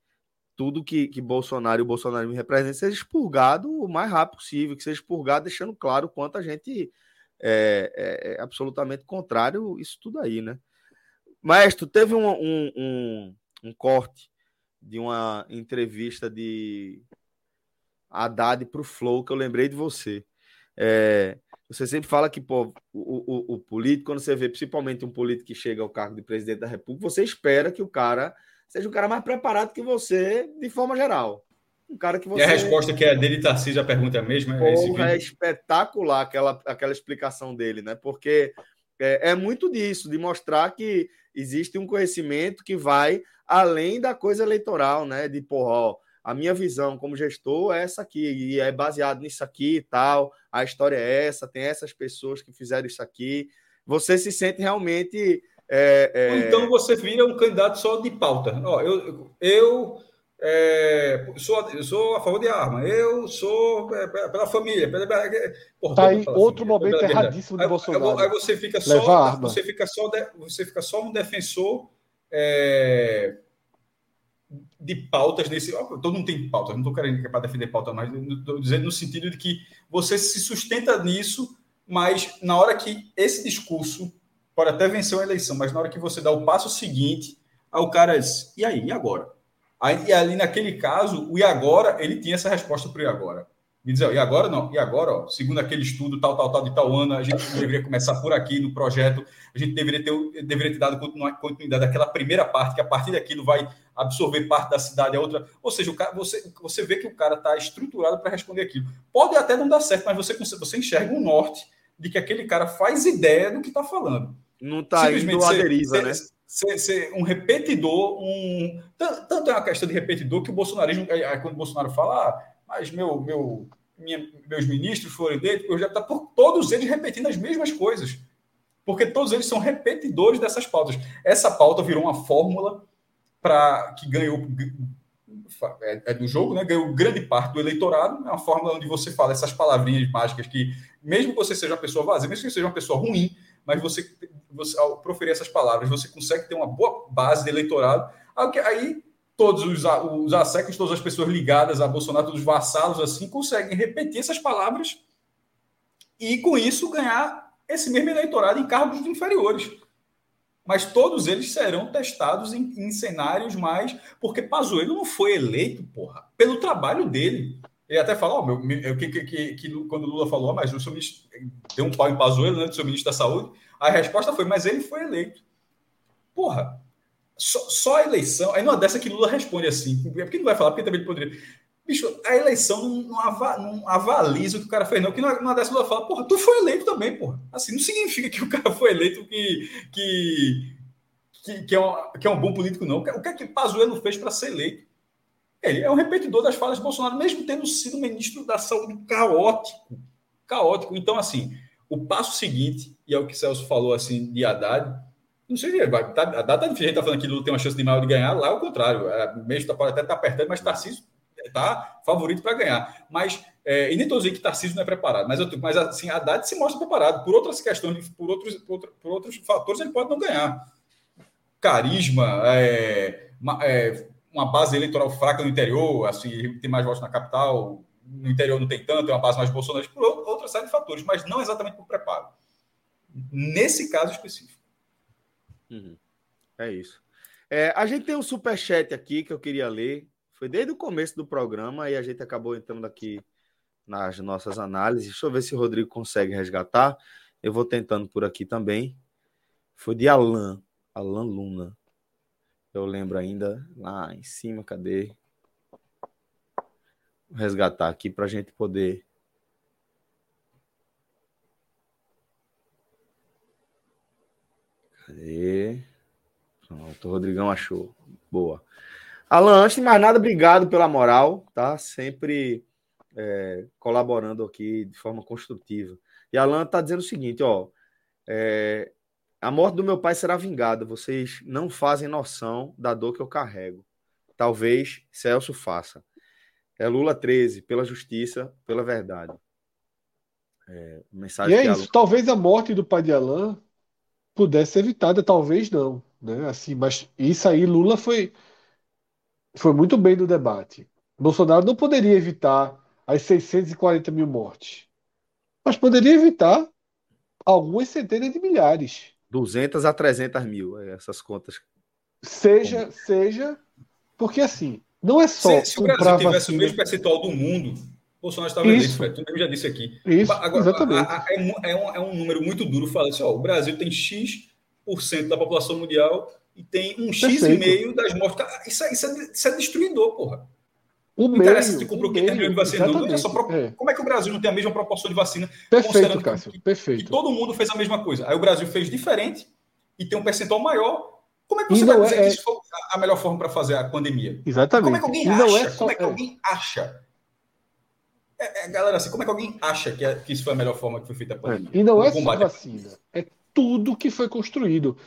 tudo que, que Bolsonaro e o Bolsonaro me representam seja expurgado o mais rápido possível, que seja expurgado, deixando claro o quanto a gente é, é, é absolutamente contrário isso tudo aí, né? Maestro, teve um, um, um, um corte de uma entrevista de Haddad para o Flow que eu lembrei de você. É, você sempre fala que pô, o, o, o, político, quando você vê principalmente um político que chega ao cargo de presidente da República, você espera que o cara seja um cara mais preparado que você, de forma geral. Um cara que você... E a resposta que é dele, Tarcísio, a pergunta é a mesma? Porra, é, é espetacular aquela, aquela explicação dele, né? Porque é, é muito disso, de mostrar que existe um conhecimento que vai além da coisa eleitoral, né? De, porra, a minha visão como gestor é essa aqui, e é baseado nisso aqui e tal, a história é essa, tem essas pessoas que fizeram isso aqui. Você se sente realmente. É, é... Então você vira um candidato só de pauta. Ó, eu, eu é, sou, eu sou a favor de arma, eu sou é, pela família. Pela, porra, tá aí outro momento erradíssimo de Bolsonaro. Aí, você fica só, você fica só, você fica só um defensor é, de pautas nesse. Todo mundo tem pauta, não estou querendo que é para defender pauta, mas estou dizendo no sentido de que você se sustenta nisso, mas na hora que esse discurso pode até vencer uma eleição, mas na hora que você dá o passo seguinte, aí o cara diz: e aí, e agora? Aí, e ali naquele caso, o e agora, ele tinha essa resposta para o e agora. Me dizer, e agora não, e agora, ó, segundo aquele estudo, tal, tal, tal, de tal ano, a gente deveria começar por aqui no projeto, a gente deveria ter, deveria ter dado continuidade daquela primeira parte, que a partir daquilo vai absorver parte da cidade, a outra. Ou seja, o cara, você, você vê que o cara está estruturado para responder aquilo. Pode até não dar certo, mas você, você enxerga um norte de que aquele cara faz ideia do que está falando. Não está indo a deriva, né? Ser, ser, um repetidor, um. Tanto é uma questão de repetidor que o bolsonarismo, quando o Bolsonaro fala, ah, mas meu, meu, minha, meus ministros foram eleitos, eu já está por todos eles repetindo as mesmas coisas. Porque todos eles são repetidores dessas pautas. Essa pauta virou uma fórmula para que ganhou é, é, do jogo, né? Ganhou grande parte do eleitorado. É uma fórmula onde você fala essas palavrinhas mágicas que, mesmo que você seja uma pessoa vazia, mesmo que você seja uma pessoa ruim, mas você, você ao proferir essas palavras, você consegue ter uma boa base de eleitorado. Aí todos os, os assecos, todas as pessoas ligadas a Bolsonaro, todos os vassalos assim, conseguem repetir essas palavras e, com isso, ganhar esse mesmo eleitorado em cargos inferiores. Mas todos eles serão testados em, em cenários mais. Porque Pazuello não foi eleito, porra, pelo trabalho dele. Ele até oh, meu, que, que, que, que, quando o Lula falou, oh, mas o seu ministro deu um pau em Pazuello, né, do seu ministro da Saúde, a resposta foi, mas ele foi eleito. Porra, só, só, a eleição. Aí numa dessa que Lula responde assim, porque não vai falar, porque também poderia. Bicho, a eleição não, não, ava, não avaliza o que o cara fez, não. Que numa dessa Lula fala, porra, tu foi eleito também, porra. Assim, não significa que o cara foi eleito que. que que, que, é, um, que é um bom político, não. O que é que Pazuello fez para ser eleito? Ele é um repetidor das falas de Bolsonaro, mesmo tendo sido ministro da saúde caótico. Caótico. Então, assim, o passo seguinte, e é o que Celso falou assim de Haddad, não sei, vai, tá, a data de gente falando que Lula tem uma chance de maior de ganhar, lá é o contrário. É, mesmo tá, pode até estar tá apertando, mas Tarcísio está favorito para ganhar. Mas, é, e nem estou dizendo que Tarcísio não é preparado, mas, eu, mas assim, a Haddad se mostra preparado. Por outras questões, por outros, por, por outros fatores, ele pode não ganhar. Carisma, é, é, uma base eleitoral fraca no interior, assim, tem mais votos na capital, no interior não tem tanto, é uma base mais bolsonarista, por outra série de fatores, mas não exatamente por preparo. Nesse caso específico. Uhum. É isso. É, a gente tem um super chat aqui que eu queria ler. Foi desde o começo do programa e a gente acabou entrando aqui nas nossas análises. Deixa eu ver se o Rodrigo consegue resgatar. Eu vou tentando por aqui também. Foi de Alan, Alan Luna. Eu lembro ainda lá em cima, cadê? Vou resgatar aqui para a gente poder Cadê? Pronto, o Rodrigão achou. Boa. Alan, antes de mais nada, obrigado pela moral, tá? Sempre é, colaborando aqui de forma construtiva. E Alan tá dizendo o seguinte, ó. É, a morte do meu pai será vingada. Vocês não fazem noção da dor que eu carrego. Talvez Celso faça. É Lula 13, pela justiça, pela verdade. É, mensagem e é isso. Alan... Talvez a morte do pai de Alan pudesse ser evitada, talvez não, né? Assim, mas isso aí Lula foi foi muito bem no debate. Bolsonaro não poderia evitar as 640 mil mortes, mas poderia evitar algumas centenas de milhares. 200 a 300 mil, é, essas contas. Seja, Como? seja, porque assim, não é só. Se, se o Brasil tivesse vacina... o mesmo percentual do mundo, o Bolsonaro estava eleito, Fred. Tu já disse aqui. Isso, Agora, exatamente. A, a, é, um, é, um, número muito duro falar assim: ó, o Brasil tem X% da população mundial e tem um X e meio das mortes. Isso, é, isso, é, isso é destruidor, porra. O não meio, interessa se comprou 500 milhões de vacina, não. não é pro... é. Como é que o Brasil não tem a mesma proporção de vacina? Perfeito, Cássio, que, perfeito. Que todo mundo fez a mesma coisa. Aí o Brasil fez diferente e tem um percentual maior. Como é que você vai dizer é... que isso foi a melhor forma para fazer a pandemia? Exatamente. Como é que alguém acha? É só... Como é que alguém acha? É, é, galera, assim, como é que alguém acha que, é, que, isso foi a melhor forma que foi feita a pandemia? E não é só vacina, é tudo que foi construído.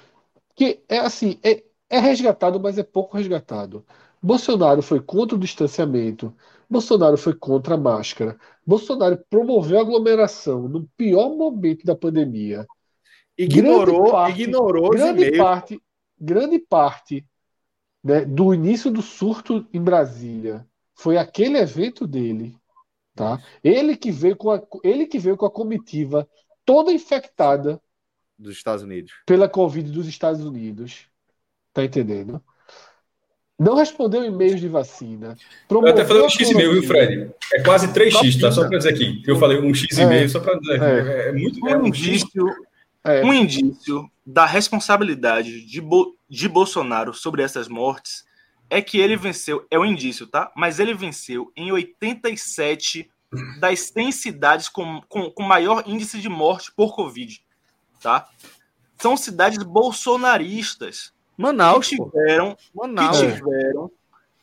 Que é assim, é, é resgatado, mas é pouco resgatado. Bolsonaro foi contra o distanciamento, Bolsonaro foi contra a máscara, Bolsonaro promoveu a aglomeração no pior momento da pandemia. Ignorou, parte, ignorou grande parte, grande parte né, do início do surto em Brasília foi aquele evento dele, tá? Ele que veio com a, ele que veio com a comitiva toda infectada dos Estados Unidos pela Covid dos Estados Unidos, tá entendendo? Não respondeu e-mails de vacina. Eu até falei um X e meio, viu, Fred? É quase 3X, tá? Só para dizer aqui. Eu falei um X e meio, é, só para dizer. É, é, muito é um, indício, é. um indício da responsabilidade de, Bo, de Bolsonaro sobre essas mortes é que ele venceu, é um indício, tá? Mas ele venceu em 87 das 100 cidades com, com, com maior índice de morte por Covid, tá? São cidades bolsonaristas Manaus, que tiveram, Manaus. Que tiveram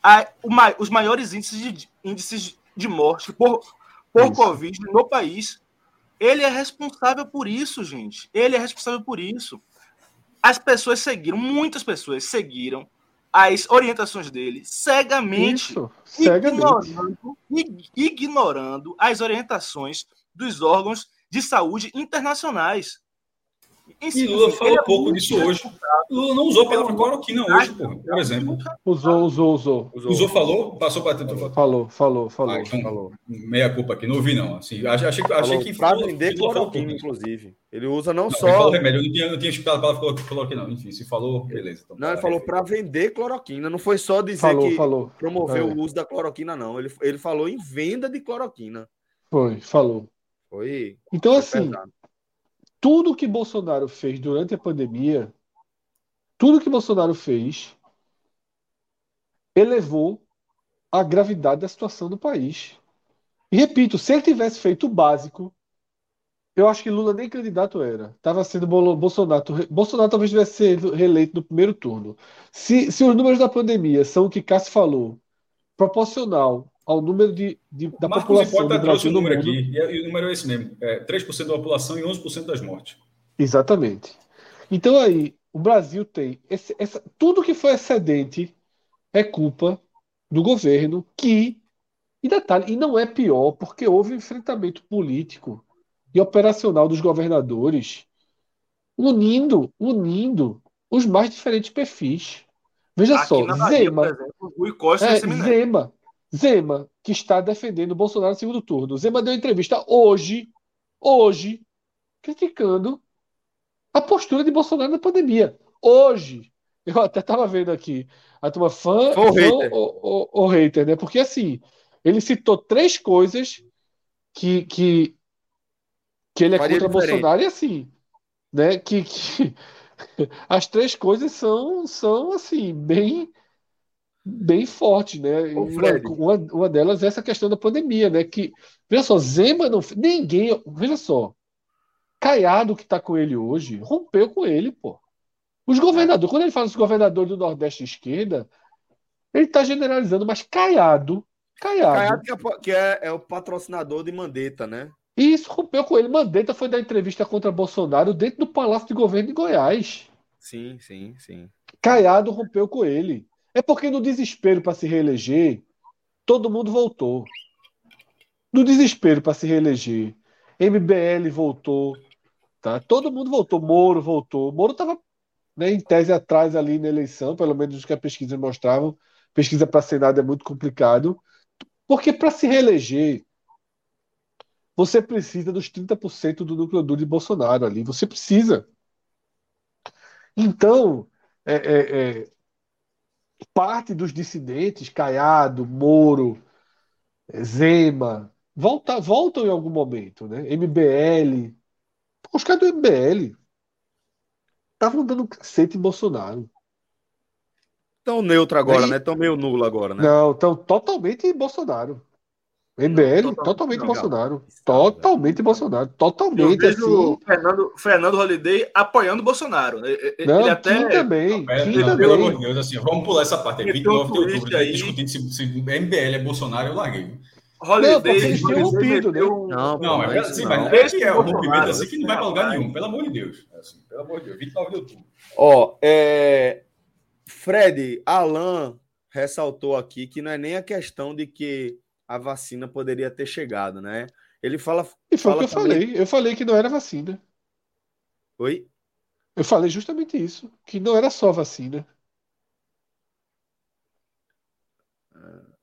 a, os maiores índices de, índices de morte por, por Covid no país. Ele é responsável por isso, gente. Ele é responsável por isso. As pessoas seguiram, muitas pessoas seguiram as orientações dele cegamente, isso, cegamente. Ignorando, ignorando as orientações dos órgãos de saúde internacionais. E Lula falou é pouco disso hoje. Lula não usou a palavra cloroquina hoje, por exemplo. Usou, usou, usou. Usou, usou falou? Passou para Falou, falou, falou. Ah, então, falou. Meia culpa aqui, não ouvi, não. Assim, achei, achei, achei que. Para vender cloroquina, inclusive. Ele usa não, não só. Ele falou remédio, eu não tinha, não tinha escutado a palavra cloroquina, não. Enfim, se falou, beleza. Então, não, ele falou para vender cloroquina. Não foi só dizer falou, que falou. promoveu é. o uso da cloroquina, não. Ele, ele falou em venda de cloroquina. Foi, falou. Foi. Então, foi assim. Pesado tudo que Bolsonaro fez durante a pandemia, tudo que Bolsonaro fez, elevou a gravidade da situação do país. E repito, se ele tivesse feito o básico, eu acho que Lula nem candidato era. Estava sendo Bolsonaro. Bolsonaro talvez tivesse sido reeleito no primeiro turno. Se, se os números da pandemia são o que Cássio falou, proporcional ao número de, de da Marcos população do Brasil o número mundo. aqui, e, o número é esse mesmo, é 3% da população e 11% das mortes. Exatamente. Então aí, o Brasil tem esse, essa, tudo que foi excedente é culpa do governo que e detalhe, e não é pior porque houve um enfrentamento político e operacional dos governadores unindo, unindo os mais diferentes perfis. Veja Aqui só, Bahia, Zema, exemplo, Rui Costa é, Zema, Zema, que está defendendo Bolsonaro no segundo turno. Zema deu entrevista hoje, hoje, criticando a postura de Bolsonaro na pandemia. Hoje. Eu até estava vendo aqui a turma fã, ou hater. Ou, ou, hater, né? Porque assim, ele citou três coisas que, que, que ele é Faria contra diferente. Bolsonaro e assim, né? Que, que as três coisas são, são assim, bem bem forte, né? Uma, uma, delas é essa questão da pandemia, né? Que, veja só, Zema não. Ninguém. Veja só. Caiado que está com ele hoje, rompeu com ele, pô. Os governadores, quando ele fala dos governadores do Nordeste esquerda, ele está generalizando, mas Caiado. Caiado. Caiado que, é, que é, é, o patrocinador de Mandetta, né? E isso rompeu com ele. Mandetta foi dar entrevista contra Bolsonaro dentro do Palácio de Governo de Goiás. Sim, sim, sim. Caiado rompeu com ele. É porque no desespero para se reeleger, todo mundo voltou. No desespero para se reeleger, MBL voltou, tá? Todo mundo voltou, Moro voltou. Moro estava né, em tese atrás ali na eleição, pelo menos o que a pesquisa mostrava. Pesquisa para Senado é muito complicado, porque para se reeleger você precisa dos 30% do núcleo duro de Bolsonaro ali. Você precisa. Então, é, é, é, parte dos dissidentes, Caiado, Moro, Zema, volta, voltam em algum momento, né? MBL. Os caras do MBL estavam dando cacete em Bolsonaro. Estão neutro agora, né? Estão meio nulo agora, né? Não, estão totalmente em Bolsonaro. MBL, não, totalmente, Bolsonaro. Totalmente Bolsonaro. Totalmente assim. O Fernando, Fernando Holiday apoiando Bolsonaro. Ele, não, até. Kim também. Não, Kim também. Pelo amor de Deus, assim, vamos pular essa parte. É 29 de outubro, aí... discutindo se, se MBL é Bolsonaro, eu larguei. Holiday, não, eles tinham rompido, né? Não, não, mas, assim, mas esse é o rompimento assim que não vai para lugar nenhum, pelo amor de Deus. Assim, pelo amor de Deus, 29 de outubro. Ó, é. Fred, Alan ressaltou aqui que não é nem a questão de que a vacina poderia ter chegado, né? Ele fala. E foi fala o que eu também... falei. Eu falei que não era vacina. Oi? Eu falei justamente isso, que não era só vacina.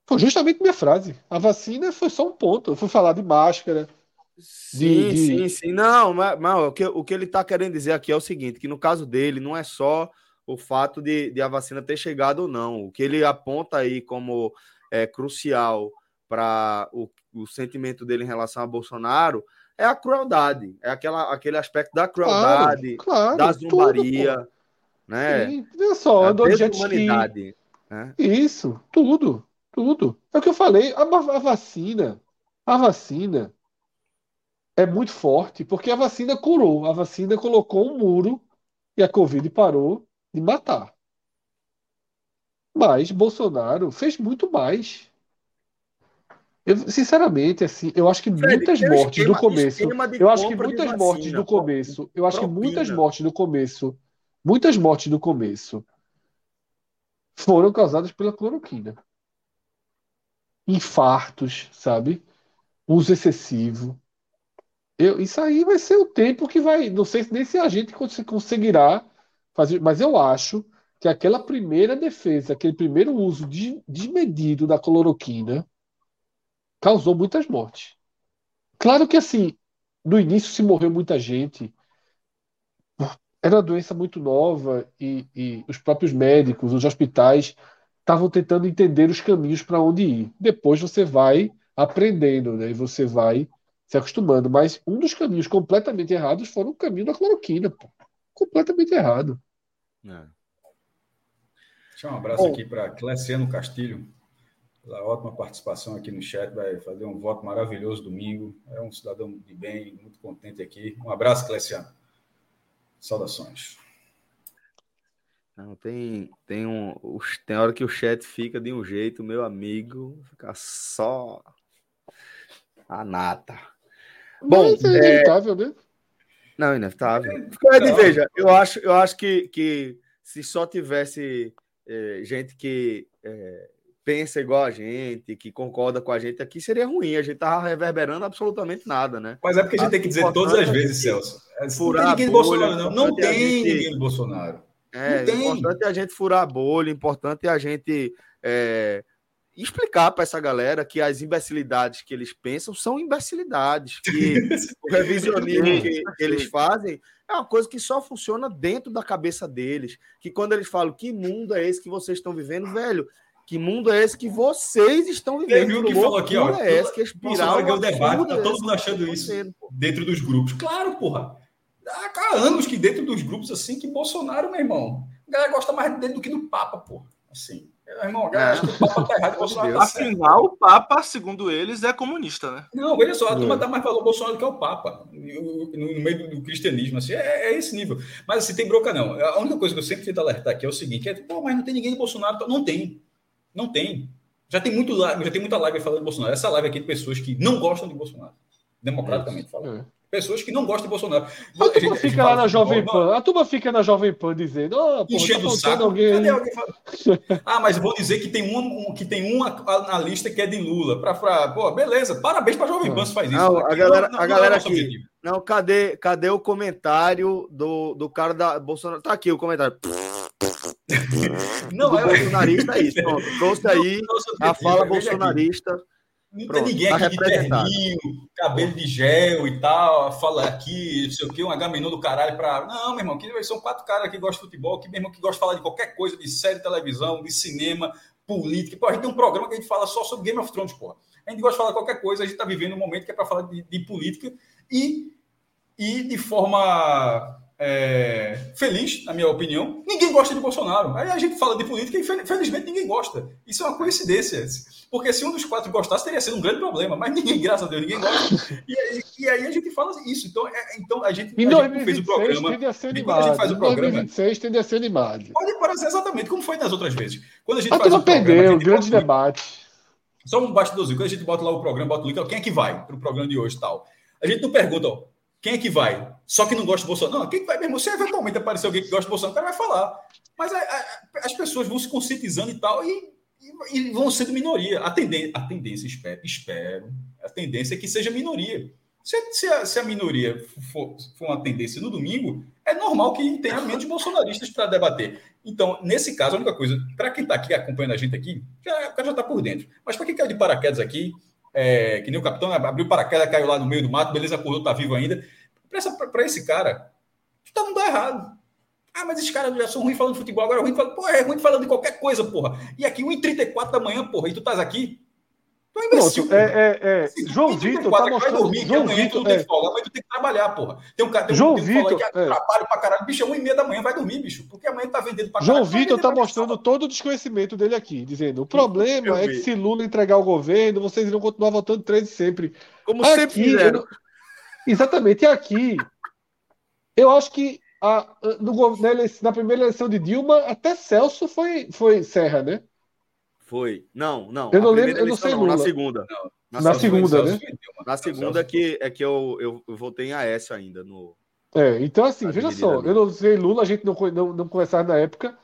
Foi justamente minha frase. A vacina foi só um ponto. Eu fui falar de máscara. Sim, de, de... sim, sim. Não, mas, mas o, que, o que ele está querendo dizer aqui é o seguinte: que no caso dele, não é só o fato de, de a vacina ter chegado ou não. O que ele aponta aí como é, crucial para o, o sentimento dele em relação a Bolsonaro é a crueldade, é aquela, aquele aspecto da crueldade, claro, claro, da zombaria, tudo, né? Sim, olha só, andou de jet ski. Né? Isso, tudo, tudo. É o que eu falei, a, a vacina, a vacina é muito forte, porque a vacina curou, a vacina colocou um muro e a Covid parou de matar. Mas Bolsonaro fez muito mais. Eu, sinceramente, assim, eu acho que Fred, muitas mortes esquema, do começo. Eu acho que muitas mortes do começo. Eu acho que muitas mortes do começo. Muitas mortes do começo foram causadas pela cloroquina. Infartos, sabe? Uso excessivo. Eu, isso aí vai ser o tempo que vai. Não sei nem se a gente conseguirá fazer, mas eu acho que aquela primeira defesa, aquele primeiro uso desmedido da cloroquina causou muitas mortes. Claro que assim, no início se morreu muita gente. Era uma doença muito nova e, e os próprios médicos, os hospitais estavam tentando entender os caminhos para onde ir. Depois você vai aprendendo, né? E você vai se acostumando. Mas um dos caminhos completamente errados foram o caminho da cloroquina, pô. Completamente errado. É. Deixa um abraço Bom, aqui para Cleciano Castilho pela ótima participação aqui no chat, vai fazer um voto maravilhoso domingo. É um cidadão de bem, muito contente aqui. Um abraço, Cleciano. Saudações. Não, tem, tem, um, tem hora que o chat fica de um jeito, meu amigo, fica só a nata. Bom, Mas é, é inevitável, né? Não, inevitável. Fred, veja, eu acho, eu acho que, que se só tivesse é, gente que é, pensa igual a gente, que concorda com a gente aqui, seria ruim. A gente tava reverberando absolutamente nada, né? Mas é porque a gente tem que dizer todas as vezes, Celso. É, furar não tem ninguém do Bolsonaro, não. Não tem gente... ninguém do Bolsonaro. É, importante é a gente furar a bolha, importante é a gente é, explicar para essa galera que as imbecilidades que eles pensam são imbecilidades, que o revisionismo que eles fazem é uma coisa que só funciona dentro da cabeça deles. Que quando eles falam que mundo é esse que vocês estão vivendo, velho, que mundo é esse que vocês estão vivendo? Ele viu que falou aqui, ó. É esse que espiral é o debate, tá todo mundo achando isso dentro dos grupos. Claro, porra. Há anos que dentro dos grupos, assim, que Bolsonaro, meu irmão, a galera gosta mais dele do que do Papa, porra. Assim. Meu irmão, a galera é. o Papa tá errado Bolsonaro tá Afinal, o Papa, segundo eles, é comunista, né? Não, olha só, a turma dá mais valor ao Bolsonaro do que ao Papa, no, no meio do, cristianismo, assim, é, é, esse nível. Mas assim, tem broca não. A única coisa que eu sempre tento alertar aqui é o seguinte, é, pô, mas não tem ninguém de Bolsonaro. Não tem. Não tem. Já tem, muito, já tem muita live falando de Bolsonaro. Essa live aqui é de pessoas que não gostam de Bolsonaro. Democraticamente falando. É. Pessoas que não gostam de Bolsonaro. A turma fica lá na Jovem Pan. A turma fica na Jovem Pan dizendo: oh, enchendo tá o saco. Alguém Cadê alguém ah, mas vou dizer que tem um, que tem um analista que é de Lula. Pra, pra, pô, beleza. Parabéns para a Jovem Pan se faz isso. Não, a galera, não, a galera não é aqui. Não, cadê, cadê o comentário do, do cara da Bolsonaro? Tá aqui o comentário. Não, é bolsonarista é isso. Trouxe aí a fala bolsonarista Não Pronto, tem ninguém tá aqui de terninho, cabelo de gel e tal, fala aqui, não sei o quê, um H do caralho pra. Não, meu irmão, aqui são quatro caras que gostam de futebol, que mesmo que gostam de falar de qualquer coisa, de série, televisão, de cinema, política. Pô, a gente tem um programa que a gente fala só sobre Game of Thrones, pô. A gente gosta de falar qualquer coisa, a gente tá vivendo um momento que é para falar de, de política e, e de forma é, feliz, na minha opinião. Ninguém gosta de Bolsonaro. Aí a gente fala de política e fel- felizmente ninguém gosta. Isso é uma coincidência. Porque se um dos quatro gostasse, teria sido um grande problema. Mas ninguém, graças a Deus, ninguém gosta. E, aí- e aí a gente fala isso. Então, é- então a gente, a gente fez o 2026 programa. tende a ser e quando a gente animado. faz o programa- 2026 tende a ser animado. Pode parecer exatamente como foi nas outras vezes. Quando a gente A faz o programa, perdeu, grande bota- debate. só um bastidorzinho. Quando a gente bota lá o programa, bota o link, ó, quem é que vai para o programa de hoje e tal. A gente não pergunta, ó, quem é que vai? Só que não gosta do Bolsonaro. Não, quem que vai mesmo? Se eventualmente aparecer alguém que gosta do Bolsonaro, o cara vai falar. Mas a- a- as pessoas vão se conscientizando e tal, e, e- e vão sendo minoria. A, tenden, a tendência, espero, espero, a tendência é que seja minoria. Se, se a, se a minoria for, for uma tendência no domingo, é normal que tenha menos bolsonaristas para debater. Então, nesse caso, a única coisa, para quem está aqui acompanhando a gente aqui, já, o cara já está por dentro. Mas para quem caiu de paraquedas aqui, é, que nem o capitão abriu paraquedas, caiu lá no meio do mato, beleza, acordou, tá vivo ainda. Para esse cara, tá não dá errado. Ah, mas esses caras já são ruins falando de futebol, agora é ruim falando. Porra, é ruim falando de qualquer coisa, porra. E aqui, 1h34 da manhã, porra, e tu estás aqui? Tu é um imbecil. Pronto, é, é, é. Assim, João 1h34 Vitor tá vai mostrando. dormir, que João amanhã tu Vitor, não tem é, folga, amanhã tu tem que trabalhar, porra. Tem um cara tem um, João tem um que fala aí Vitor, que é. trabalho pra caralho, bicho, é 1h30 da manhã, vai dormir, bicho. Porque amanhã tá vendendo pra João caralho. vai Vitor pra mostrando caralho. todo o desconhecimento dele aqui, dizendo: o problema é que se Lula entregar o governo, vocês irão continuar votando 13 sempre. Como sempre Aqui, fizeram. eu não- Exatamente, e aqui, eu acho que a, no na, na primeira eleição de Dilma, até Celso foi, foi Serra, né? Foi. Não, não. Eu não lembro, eu não sei não, na Lula. segunda. Na, Na segunda. segunda, né? Na segunda que, é que eu, eu, eu votei em Aécio ainda. No... É, então assim, Tá veja só, ali. eu não sei Lula, a gente não, não, não conversava na época.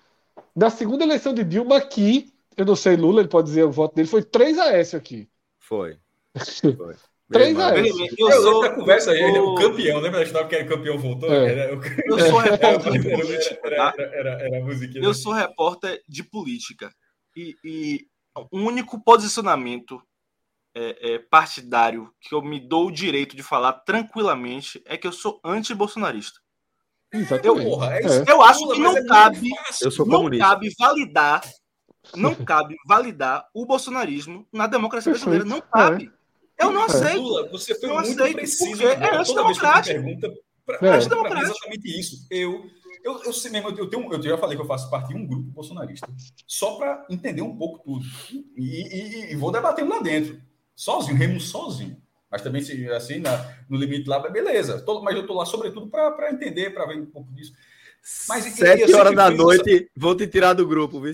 Na segunda eleição de Dilma aqui, eu não sei Lula, ele pode dizer o voto dele, foi 3 a S aqui. Foi. Foi. Três Bem, a Eu sou, da conversa aí, eu, o campeão, lembra da história que era o campeão voltou? É. Era, o- eu sou era, repórter de era, política, era, tá? era, era, era a musiquinha. Eu sou repórter de política. E, e o único posicionamento é, é, partidário que eu me dou o direito de falar tranquilamente é que eu sou anti-bolsonarista. Porra, é É. Eu acho que não é cabe. Eu não cabe validar, não cabe validar o bolsonarismo na democracia Perfeito. brasileira. Não cabe. Eu não É. aceito. Lula, você foi Eu muito aceito, preciso. porque é eu antidemocrático. pergunta, pra, É. é Antidemocrático. exatamente isso. Eu, eu, eu sei mesmo, eu, tenho, eu já falei que eu faço parte de um grupo bolsonarista, só para entender um pouco tudo. E, e- e vou debatendo lá dentro, sozinho, remo sozinho. Mas também, se, assim, na- no limite lá, beleza. Tô- mas eu tô lá, sobretudo, para entender, para ver um pouco disso. Mas, e- e Sete horas da noite, vou te tirar do grupo, viu?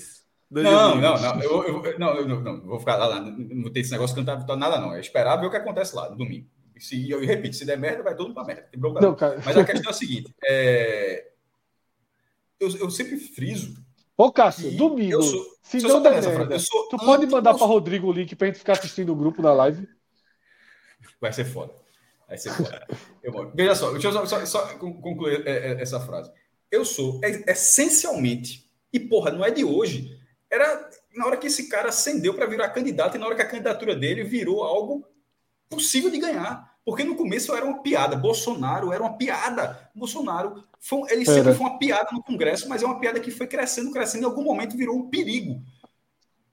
Dois Não, não, não. Eu, eu- não, eu não, não, vou ficar lá, lá. Não vou ter esse negócio de cantar vitória, nada, não. É esperar ver o que acontece lá no domingo. E Se, eu repito, se der merda, vai todo mundo pra merda. Tem Não, não. cara. Mas a questão é a seguinte: é, eu, eu sempre friso. Ô, Cássio, domingo, eu sou- se eu não der merda, tu pode mandar para Rodrigo o link pra gente ficar assistindo o grupo na live? Vai ser foda. Vai ser foda. Eu veja só, deixa eu só, só- só con- concluir é, é, essa frase. Eu sou é- essencialmente, e porra, não é de hoje, era na hora que esse cara ascendeu para virar candidato e na hora que a candidatura dele virou algo possível de ganhar. Porque no começo era uma piada. Bolsonaro era uma piada. Bolsonaro foi, ele sempre Era. foi uma piada no Congresso, mas é uma piada que foi crescendo, crescendo, e em algum momento virou um perigo.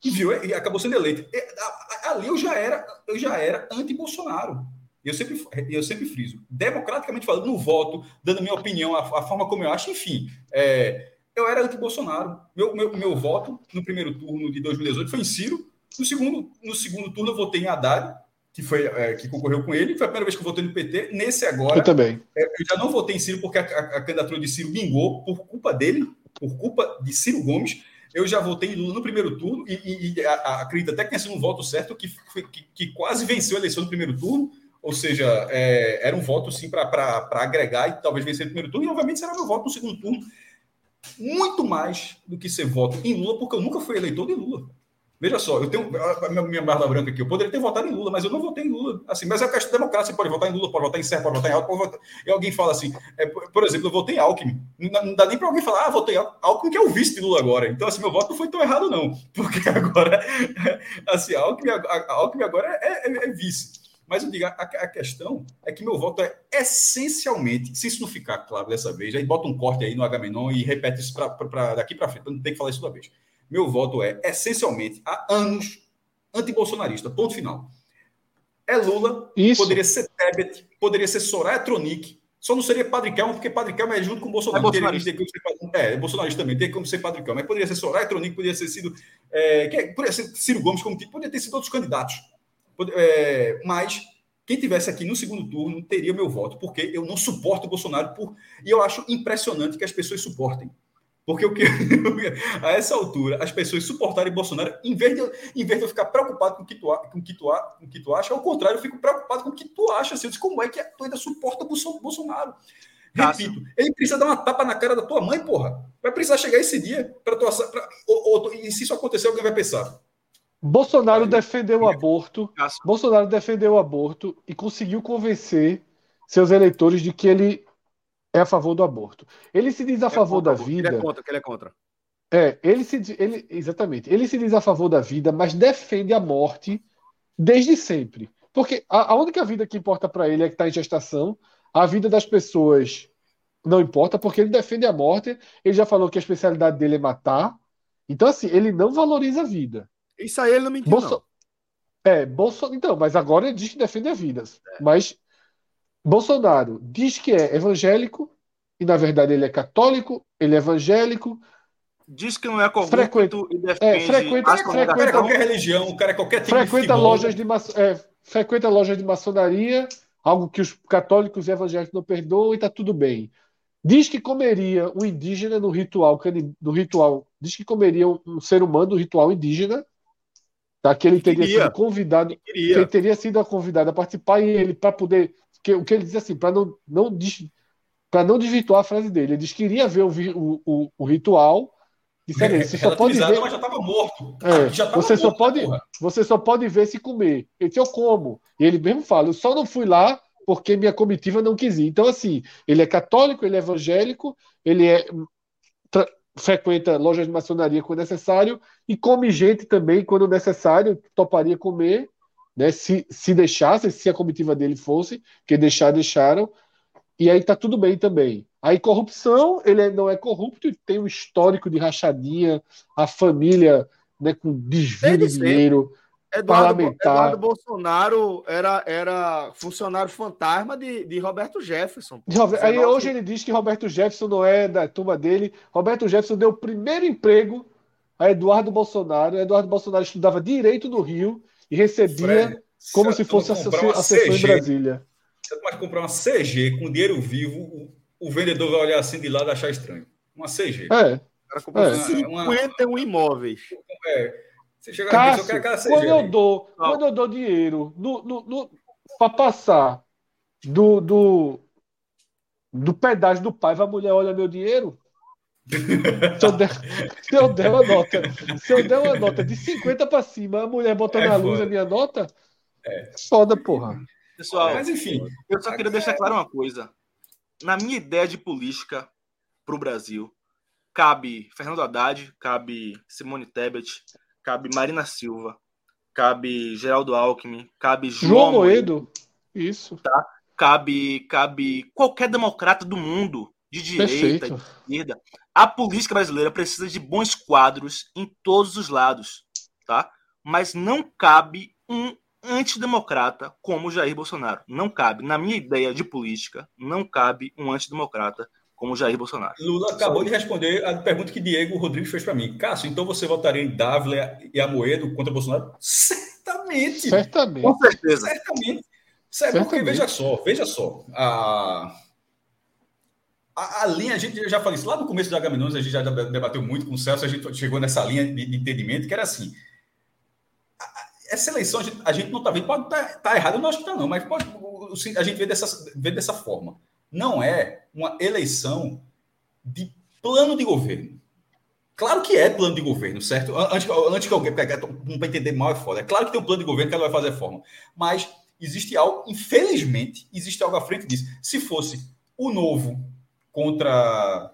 E virou e acabou sendo eleito. A- a- Ali eu já era, eu já era anti-Bolsonaro. Eu sempre, eu sempre friso. Democraticamente falando, no voto, dando minha opinião, a, a forma como eu acho, enfim. é, eu era anti-Bolsonaro. Meu, meu, meu voto no primeiro turno de 2018 foi em Ciro. No segundo, no segundo turno eu votei em Haddad, que, foi, é, que concorreu com ele. Foi a primeira vez que eu votei no PT. Nesse agora, Eu também. é, eu já não votei em Ciro porque a, a- a candidatura de Ciro vingou por culpa dele, por culpa de Ciro Gomes. Eu já votei em Lula no primeiro turno e, e- e a- acredito até que tenha sido um voto certo que, que, que quase venceu a eleição no primeiro turno. Ou seja, é, era um voto sim para agregar e talvez vencer no primeiro turno. E obviamente será meu voto no segundo turno. Muito mais do que ser voto em Lula, porque eu nunca fui eleitor de Lula. Veja só, eu tenho a minha, barra branca aqui. Eu poderia ter votado em Lula, mas eu não votei em Lula. Assim, mas é a questão democrática. Você pode votar em Lula, pode votar em Serra, pode votar em Alckmin. Pode votar... E alguém fala assim, é, por exemplo, eu votei em Alckmin. Não, não dá nem para alguém falar, ah, votei em Alckmin, que é o vice de Lula agora. Então, assim, meu voto não foi tão errado, não. Porque agora, assim, Alckmin, Alckmin agora é, é, é vice. Mas eu digo, a, a, questão é que meu voto é essencialmente, se isso não ficar claro dessa vez, aí bota um corte aí no Agamenon e repete isso pra, pra, pra daqui para frente, não tem que falar isso toda vez. Meu voto é essencialmente há anos antibolsonarista. Ponto final. É Lula, Isso. poderia ser Tebet, poderia ser Soraya Tronic, só não seria Padre Kelmo, porque Padre Kelmo é junto com o Bolsonaro. É bolsonarista. Teria, é, é, bolsonarista também, tem como ser Padre Kelmo. Mas poderia ser Soraya Tronic, poderia ter sido. É, que, poderia ser Ciro Gomes, como tipo, poderia ter sido outros candidatos. É, mas quem tivesse aqui no segundo turno teria meu voto, porque eu não suporto o Bolsonaro por, e eu acho impressionante que as pessoas suportem. Porque o que a essa altura as pessoas suportarem Bolsonaro, em vez de, em vez de eu ficar preocupado com o que tu, com o que tu, com o que tu acha, ao contrário, eu fico preocupado com o que tu acha. Assim, eu disse, como é que tu ainda suporta Bolsonaro? Repito, ele precisa dar uma tapa na cara da tua mãe, porra. Vai precisar chegar esse dia para tua. Pra, ou, ou, e se isso acontecer, alguém vai pensar. Bolsonaro defendeu o aborto. Bolsonaro defendeu o aborto e conseguiu convencer seus eleitores de que ele é a favor do aborto. Ele se diz a é favor da vida. Ele é contra, que ele é contra. É, ele se ele exatamente. Ele se diz a favor da vida, mas defende a morte desde sempre. Porque a, a única vida que importa para ele é que está em gestação. A vida das pessoas não importa, porque ele defende a morte. Ele já falou que a especialidade dele é matar. Então, assim, ele não valoriza a vida. Isso aí ele não mentiu, Bolso... não. É, Bolso... Então, mas agora ele diz que defende a vida. É. Mas Bolsonaro diz que é evangélico, e na verdade ele é católico, ele é evangélico. Diz que não é corrupto frequenta, e defende é, frequenta, frequenta, frequenta, qualquer religião, o cara é qualquer tipo frequenta de lojas de é, frequenta lojas de maçonaria, algo que os católicos e evangélicos não perdoam e está tudo bem. Diz que comeria um indígena no ritual, no ritual, diz que comeria um, um ser humano no ritual indígena, tá? que ele teria queria, sido convidado, que ele teria sido convidado a participar e ele para poder que, o que ele diz assim, para não, não, não desvirtuar a frase dele, ele diz que queria ver o, o, o, ritual. Disse, é, você só pode ver. Mas já estava morto. É, já você, morto, só pode, você só pode ver se comer. Ele disse, eu como. E ele mesmo fala, eu só não fui lá porque minha comitiva não quis ir. Então, assim, ele é católico, ele é evangélico, ele é frequenta lojas de maçonaria quando necessário e come gente também quando necessário, toparia comer né? Se, se deixasse, se a comitiva dele fosse, que deixar, deixaram, e aí tá tudo bem também. Aí corrupção, ele é, não é corrupto e tem um histórico de rachadinha, a família né, com desvio de dinheiro. Eduardo, parlamentar. Eduardo Bolsonaro era, era funcionário fantasma de, de Roberto Jefferson. Robert, aí hoje ele diz que Roberto Jefferson não é da turma dele. Roberto Jefferson deu o primeiro emprego a Eduardo Bolsonaro. Eduardo Bolsonaro estudava direito no Rio e recebia Fred, como se fosse a, sessão em Brasília. Você pode comprar uma CG com dinheiro vivo, o, o, vendedor vai olhar assim de lado e achar estranho. Uma CG. É. O cara é. 51 uma... imóveis. É. Você chega Cássio, aqui, eu CG, quando eu dou, quando eu dou dinheiro no, no, no para passar do, do, do pedágio do pai, a mulher olha meu dinheiro, se eu, der, se eu der uma nota, se eu der uma nota de 50 para cima, a mulher bota é na luz a minha nota, é foda, porra. Pessoal, mas enfim, eu só queria deixar claro uma coisa. Na minha ideia de política para o Brasil, cabe Fernando Haddad, cabe Simone Tebet, cabe Marina Silva, cabe Geraldo Alckmin, cabe João, João Moedo. Moedo. Isso. Tá? Cabe, cabe qualquer democrata do mundo de direita, de esquerda. A política brasileira precisa de bons quadros em todos os lados, tá? Mas não cabe um antidemocrata como Jair Bolsonaro. Não cabe. Na minha ideia de política, não cabe um antidemocrata como Jair Bolsonaro. Lula acabou de responder a pergunta que Diego Rodrigues fez para mim. Cássio, então você votaria em Dávila e Amoedo contra Bolsonaro? Certamente. Certamente. Com certeza. Certamente. Certamente. Porque veja só, veja só. A a, a, linha, a gente já falou isso lá no começo do Agamenons, a gente já debateu muito com o Celso, a gente chegou nessa linha de, de entendimento, que era assim: a, essa eleição a gente, a gente não está vendo, pode estar tá, tá errado, eu não acho que está, não, mas pode, a gente vê dessa, vê dessa forma. Não é uma eleição de plano de governo. Claro que é plano de governo, certo? Antes, antes que alguém não para entender mal é foda. É claro que tem um plano de governo que ela vai fazer reforma. Mas existe algo, infelizmente, existe algo à frente disso. Se fosse o novo contra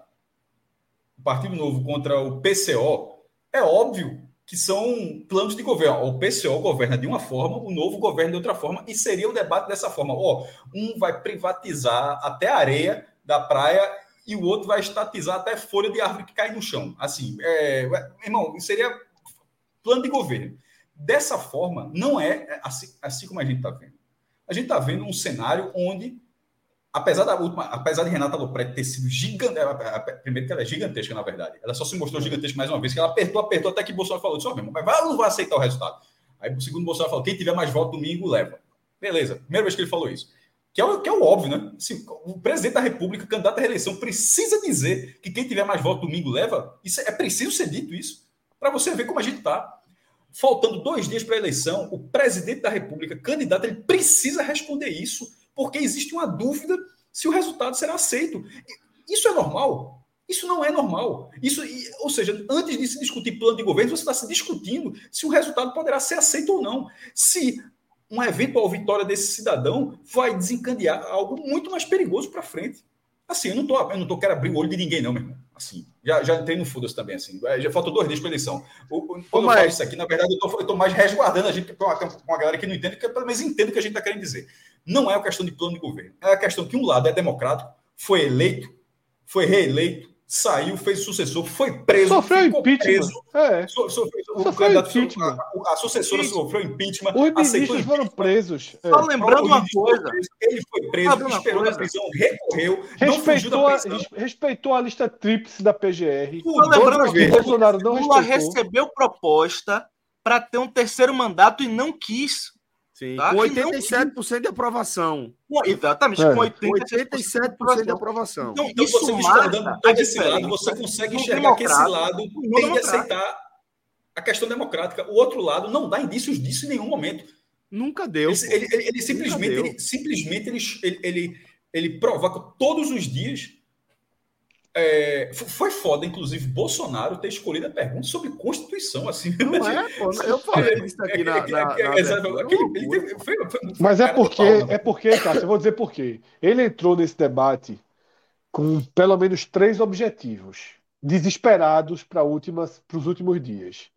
o Partido Novo contra o PCO, é óbvio que são planos de governo. O PCO governa de uma forma, o novo governa de outra forma, e seria o debate dessa forma. Ó, um vai privatizar até a areia da praia e o outro vai estatizar até folha de árvore que cai no chão. Assim, é, irmão, seria plano de governo. Dessa forma, não é assim, assim como a gente está vendo. A gente está vendo um cenário onde, apesar da última, apesar de Renata Lopretti ter sido gigante, primeiro que ela é gigantesca, na verdade, ela só se mostrou gigantesca mais uma vez, que ela apertou, apertou até que Bolsonaro falou, só mesmo, mas vai ou não vai aceitar o resultado? Aí o segundo Bolsonaro falou, quem tiver mais voto domingo, leva. Beleza, primeira vez que ele falou isso que é o, que é o óbvio, né? Se o presidente da República, candidato à reeleição, precisa dizer que quem tiver mais voto domingo leva. Isso é, é preciso ser dito isso para você ver como a gente está. Faltando dois dias para a eleição, o presidente da República, candidato, ele precisa responder isso, porque existe uma dúvida se o resultado será aceito. Isso é normal? Isso não é normal. Isso, ou seja, antes de se discutir plano de governo, você está se discutindo se o resultado poderá ser aceito ou não. Se uma eventual vitória desse cidadão vai desencadear algo muito mais perigoso para frente. Assim, eu não tô, eu não tô quero abrir o olho de ninguém, não, meu irmão. Assim, já, já entrei no foda também, assim. É, já faltam dois dias para eleição. Quando eu falo isso aqui, na verdade, eu tô, eu tô mais resguardando a gente com uma, uma galera que não entende, que pelo menos entende o que a gente está querendo dizer. Não é uma questão de plano de governo. É a questão que um lado é democrático, foi eleito, foi reeleito, saiu, fez sucessor, foi preso. Sofreu impeachment. Preso, é. so, sofreu, sofreu impeachment. A, a, sucessora Isso. sofreu impeachment. Os ministros foram presos. É. Só lembrando uma coisa. Ele foi preso, esperou na prisão, recorreu. Respeitou, a, respeitou a lista tríplice da PGR. Só lembrando que Bolsonaro não Lula recebeu proposta para ter um terceiro mandato e não quis. Sim, tá? com 87% de aprovação. Exatamente, é. com 87%, 87 de aprovação. Então, então isso você marca todo esse lado, você consegue enxergar que esse lado tem de aceitar a questão democrática. O outro lado não dá indícios disso em nenhum momento. Nunca deu. Ele, ele, ele, ele simplesmente, ele, simplesmente ele, ele, ele provoca todos os dias é, foi foda, inclusive, Bolsonaro ter escolhido a pergunta sobre Constituição. Assim, não é, pô, eu falei isso aqui na. Mas é porque, é porque, cara, eu vou dizer por quê. Ele entrou nesse debate com pelo menos três objetivos desesperados para os últimos dias.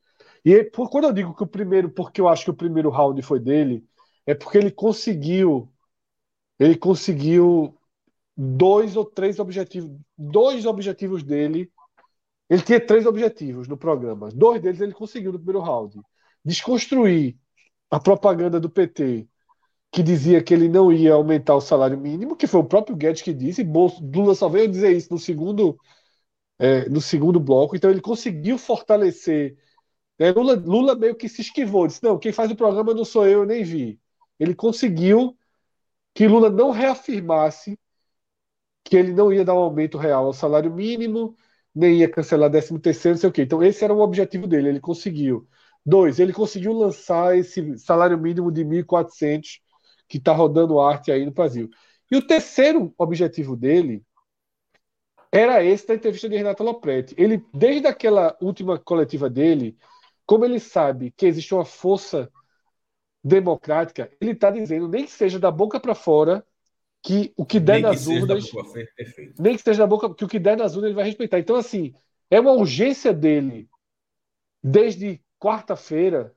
E por, quando eu digo que o primeiro, porque eu acho que o primeiro round foi dele, é porque ele conseguiu. Ele conseguiu dois ou três objetivos, dois objetivos dele. Ele tinha três objetivos no programa. Dois deles ele conseguiu no primeiro round. Desconstruir a propaganda do PT que dizia que ele não ia aumentar o salário mínimo, que foi o próprio Guedes que disse, Lula só veio dizer isso no segundo, é, no segundo bloco. Então ele conseguiu fortalecer. É, Lula, Lula meio que se esquivou, disse: não, quem faz o programa não sou eu, eu nem vi. Ele conseguiu que Lula não reafirmasse que ele não ia dar um aumento real ao salário mínimo, nem ia cancelar 13 terceiro, não sei o quê. Então, esse era o objetivo dele, ele conseguiu. Dois, ele conseguiu lançar esse salário mínimo de 1.400 que está rodando arte aí no Brasil. E o terceiro objetivo dele era esse da entrevista de Renato Lopretti. Ele, desde aquela última coletiva dele, como ele sabe que existe uma força democrática, ele está dizendo, nem que seja da boca para fora, que o que der nem nas urnas. nem que esteja na boca, que o que der nas urnas ele vai respeitar. Então, assim, é uma urgência dele, desde quarta-feira,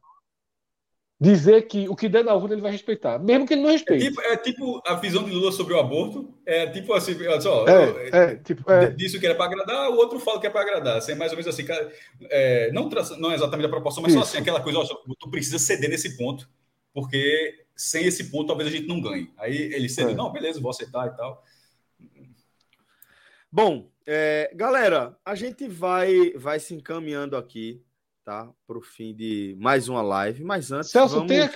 dizer que o que der na urna ele vai respeitar, mesmo que ele não respeite. É tipo, é tipo a visão de Lula sobre o aborto, é tipo assim, olha só, é, é, tipo, é. disse que era para agradar, o outro fala que é para agradar, assim, é mais ou menos assim, é, não, não é exatamente a proporção, mas Isso. só assim, aquela coisa, ó, tu precisa ceder nesse ponto, porque sem esse ponto talvez a gente não ganhe. Aí ele cedeu, é. não, beleza, vou aceitar e tal. Bom, é, galera, a gente vai, vai se encaminhando aqui, tá? Para o fim de mais uma live. Mas antes. Celso, vamos tem.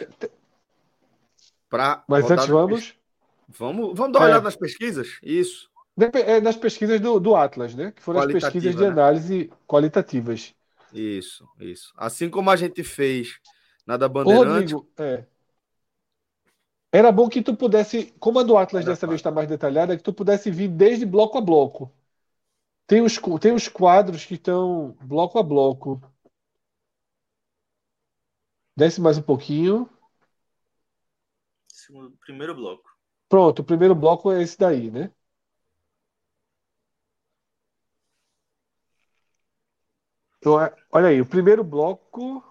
Pra mas antes vamos. Vamos, vamos dar uma é. olhada nas pesquisas? Isso. É nas pesquisas do, do Atlas, né? Que foram as pesquisas de né? análise qualitativas. Isso, isso. Assim como a gente fez na da Bandeirante. Rodrigo, é. Era bom que tu pudesse, como a do Atlas Era dessa vez está mais detalhada, que tu pudesse vir desde bloco a bloco. Tem os, tem os quadros que estão bloco a bloco. Desce mais um pouquinho. Segundo, primeiro bloco. Pronto, o primeiro bloco é esse daí, né? Então, é, olha aí, o primeiro bloco.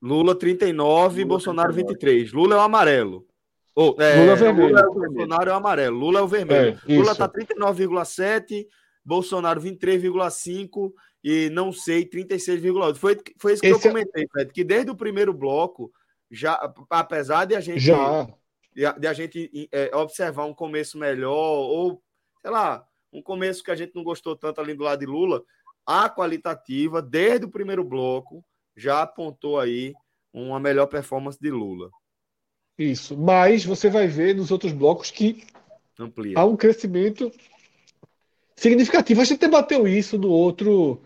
Lula 39 e Bolsonaro 23. Lula é o amarelo. Oh, é, Lula é o vermelho. Lula é o Bolsonaro é o amarelo. Lula é o vermelho. É, Lula tá 39,7, Bolsonaro 23,5 e não sei 36,8. Foi, foi isso que Esse eu é comentei, Fred, que desde o primeiro bloco, já, apesar de a gente já. De, de a gente é, observar um começo melhor, ou sei lá, um começo que a gente não gostou tanto ali do lado de Lula, a qualitativa, desde o primeiro bloco, já apontou aí uma melhor performance de Lula. Isso, mas você vai ver nos outros blocos que Amplia. há um crescimento significativo. A gente debateu isso no outro,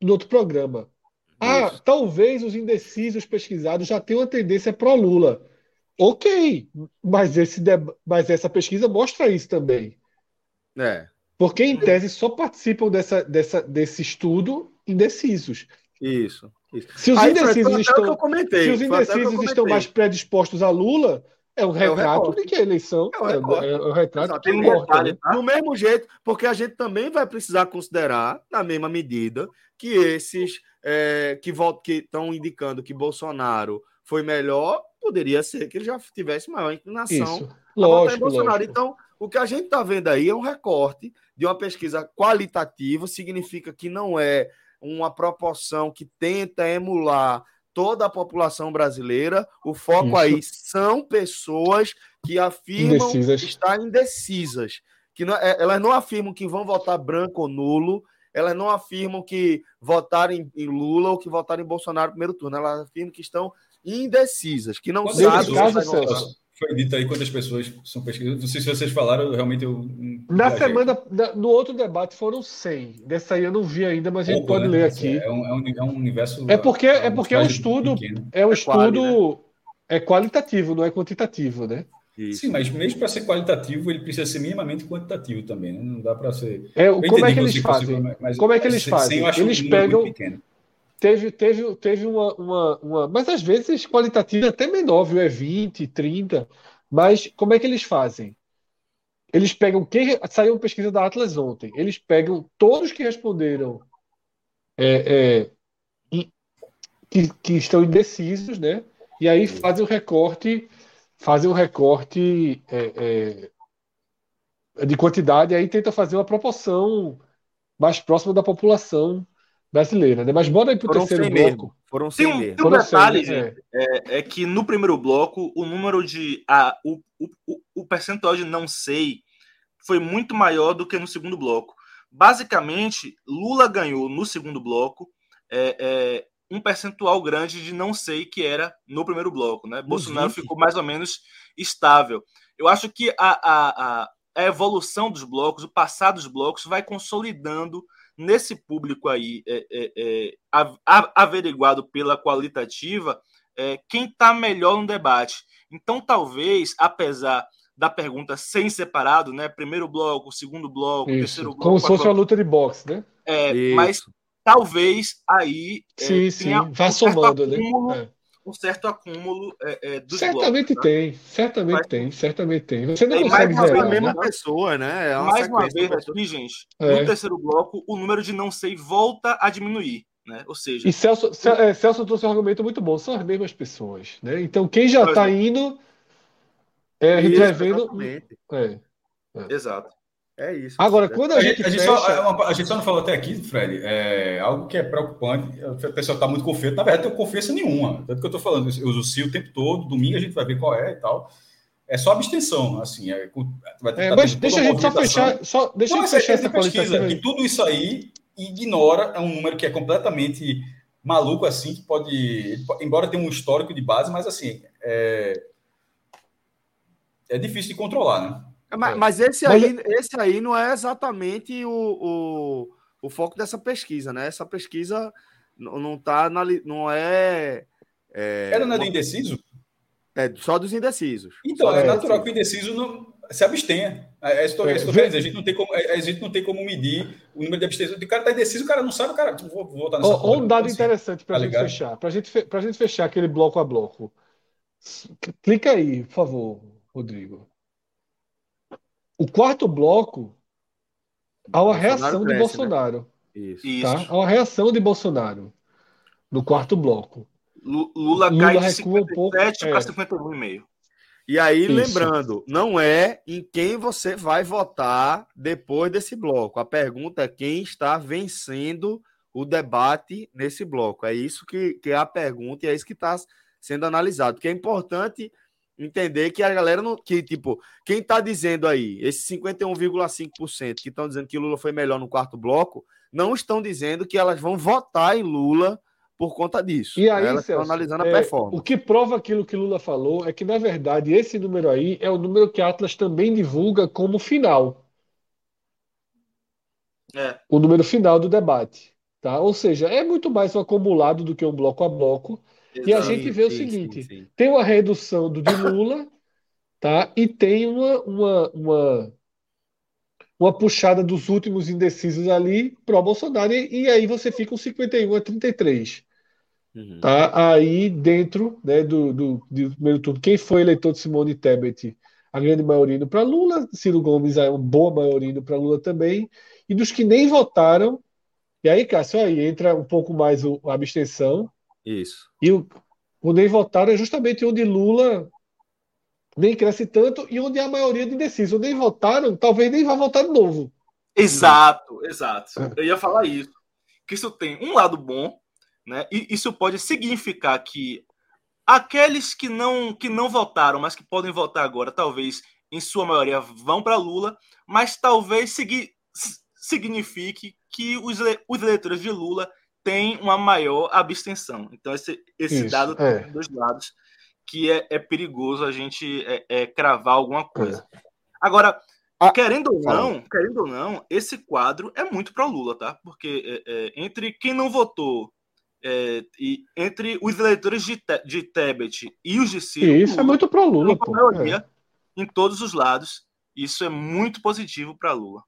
no outro programa. Ah, isso. talvez os indecisos pesquisados já tenham uma tendência pró-Lula. Ok, mas, esse, mas essa pesquisa mostra isso também. É. Porque, em tese, só participam dessa, dessa, desse estudo indecisos. Isso. Se os Aí, indecisos, estão, se os indecisos estão mais predispostos a Lula, é um retrato é de que a eleição é, um é, é um retrato que importa. Né? Do mesmo jeito, porque a gente também vai precisar considerar, na mesma medida, que esses é, que estão indicando que Bolsonaro foi melhor, poderia ser que ele já tivesse maior inclinação Isso. Lógico, Bolsonaro. Lógico. Então, o que a gente está vendo aí é um recorte de uma pesquisa qualitativa, significa que não é uma proporção que tenta emular toda a população brasileira. O foco Isso. aí são pessoas que afirmam indecisas. estar indecisas. Que não, é, elas não afirmam que vão votar branco ou nulo, elas não afirmam que votaram em, em Lula ou que votaram em Bolsonaro no primeiro turno. Elas afirmam que estão indecisas, que não sabem. Caso, foi dito aí quantas pessoas são pesquisadas. Não sei se vocês falaram, realmente eu. Na semana, no outro debate foram 100. Dessa aí eu não vi ainda, mas a gente pode né? ler aqui. É um, é um, é um universo. É porque é, porque é um estudo. Pequeno. É um é estudo. Quali, né? É qualitativo, não é quantitativo, né? Isso. Sim, mas mesmo para ser qualitativo, ele precisa ser minimamente quantitativo também, né? Não dá para ser. É, como é que eles fazem? Mas, como é que eles fazem? Eles pegam. Teve, teve, teve uma, uma, uma. Mas às vezes qualitativo é até menor, viu? É 20, 30. Mas como é que eles fazem? Eles pegam quem. Saiu uma pesquisa da Atlas ontem. Eles pegam todos que responderam é, é, que, que estão indecisos, né? E aí fazem o recorte, fazem o recorte é, é, de quantidade, e aí tenta fazer uma proporção mais próxima da população brasileira, né? Mas bora aí para o terceiro bloco. Mesmo. Foram 100 tem um, tem um detalhe, 100, é. É, é. que no primeiro bloco o número de a, o, o, o percentual de não sei foi muito maior do que no segundo bloco. Basicamente, Lula ganhou no segundo bloco é, é, um percentual grande de não sei que era no primeiro bloco, né? Bolsonaro ficou mais ou menos estável. Eu acho que a, a, a evolução dos blocos, o passado dos blocos, vai consolidando nesse público aí é, é, é, averiguado pela qualitativa, é, quem está melhor no debate. Então, talvez, apesar da pergunta sem separado, né? Primeiro bloco, segundo bloco, Isso. terceiro bloco. Como se fosse uma luta de boxe, né? É, mas talvez aí. É, sim, sim, vá somando, né? É um certo acúmulo é, é, dos Certamente blocos, tem, né? certamente Mas, tem, certamente tem. Você não tem consegue mais uma a mesma né? pessoa, né? É uma mais uma vez aqui, gente, é. no terceiro bloco, o número de não sei volta a diminuir. Né? Ou seja, e Celso, é, Celso trouxe um argumento muito bom, são as mesmas pessoas. Né? Então, quem já está indo, é, retrevendo. É, é. Exato. É isso. Agora, quando a, a gente. A gente, fecha... só, a gente só não falou até aqui, Fred, é algo que é preocupante. O pessoal está muito confiante. Na verdade, não tenho confiança nenhuma. Tanto que eu estou falando, eu uso o CIO o tempo todo, domingo a gente vai ver qual é e tal. É só abstenção, assim. É, vai ter, é, mas deixa a gente só fechar. Só, deixa não, a gente fechar essa pesquisa. E tudo isso aí ignora, é um número que é completamente maluco, assim, que pode. Embora tenha um histórico de base, mas assim. É, é difícil de controlar, né? É, mas, mas esse, aí, mas... esse aí não é exatamente o, o, o, foco dessa pesquisa, né? Essa pesquisa não tá na, não é. é Ela não é do indeciso? É só dos indecisos. Então, só é natural que o indeciso não. se abstenha. É, é, isso que eu É, estou. A gente, não tem como, a gente não tem como medir o número de abstenções. O cara está indeciso, o cara não sabe, o cara. Vou, vou votar nessa porra, um dado consigo. interessante para a Tá gente ligado? fechar. Para gente, pra gente fechar aquele bloco a bloco. Clica aí, por favor, Rodrigo. O quarto bloco há uma Bolsonaro reação de cresce, né? Bolsonaro, Isso. Isso. tá? Há uma reação de Bolsonaro no quarto bloco. Lu- Lula, Lula cai de recua um pouco, 57 é. para 51,5. E aí, Isso. lembrando, não é em quem você vai votar depois desse bloco. A pergunta é quem está vencendo o debate nesse bloco. É isso que, que é a pergunta e é isso que está sendo analisado. Porque é importante entender que a galera não. Que, tipo, quem está dizendo aí, esses 51,5% que estão dizendo que Lula foi melhor no quarto bloco, não estão dizendo que elas vão votar em Lula por conta disso. E aí, elas estão Celso, analisando a é, performance. o que prova aquilo que Lula falou é que, na verdade, esse número aí é o número que a Atlas também divulga como final. É. o número final do debate, tá? Ou seja, é muito mais um acumulado do que um bloco a bloco. E a Exato. gente vê o Sim, seguinte, sim, sim. Tem uma redução do de Lula, tá? E tem uma, uma, uma, uma puxada dos últimos indecisos ali pro Bolsonaro, e, e aí você fica um 51 a 33, Uhum. tá? Aí dentro, né, do, do, do primeiro turno, quem foi eleitor de Simone Tebet? A grande maioria indo para Lula, Ciro Gomes é uma boa maioria indo para Lula também, e dos que nem votaram, e aí, Cássio, aí entra um pouco mais o, a abstenção, Isso. e o, o nem votaram é justamente onde Lula nem cresce tanto e onde a maioria de indecisos. O nem votaram, talvez nem vá votar de novo. Exato, exato. Eu ia falar isso. Que isso tem um lado bom, né? E isso pode significar que aqueles que não que não votaram, mas que podem votar agora, talvez em sua maioria vão para Lula, mas talvez segui- signifique que os, os eleitores de Lula têm uma maior abstenção. Então esse, esse Isso, dado é. tem dois lados que é, é perigoso a gente é, é, cravar alguma coisa. Agora, Ah, querendo ou não, querendo ou não, esse quadro é muito pro Lula, tá? Porque é, é, entre quem não votou é, e entre os eleitores de, Te- de Tebet e os de Ciro, E isso é Lula muito pro Lula, tem pô. maioria É. em todos os lados. Isso é muito positivo para Lula.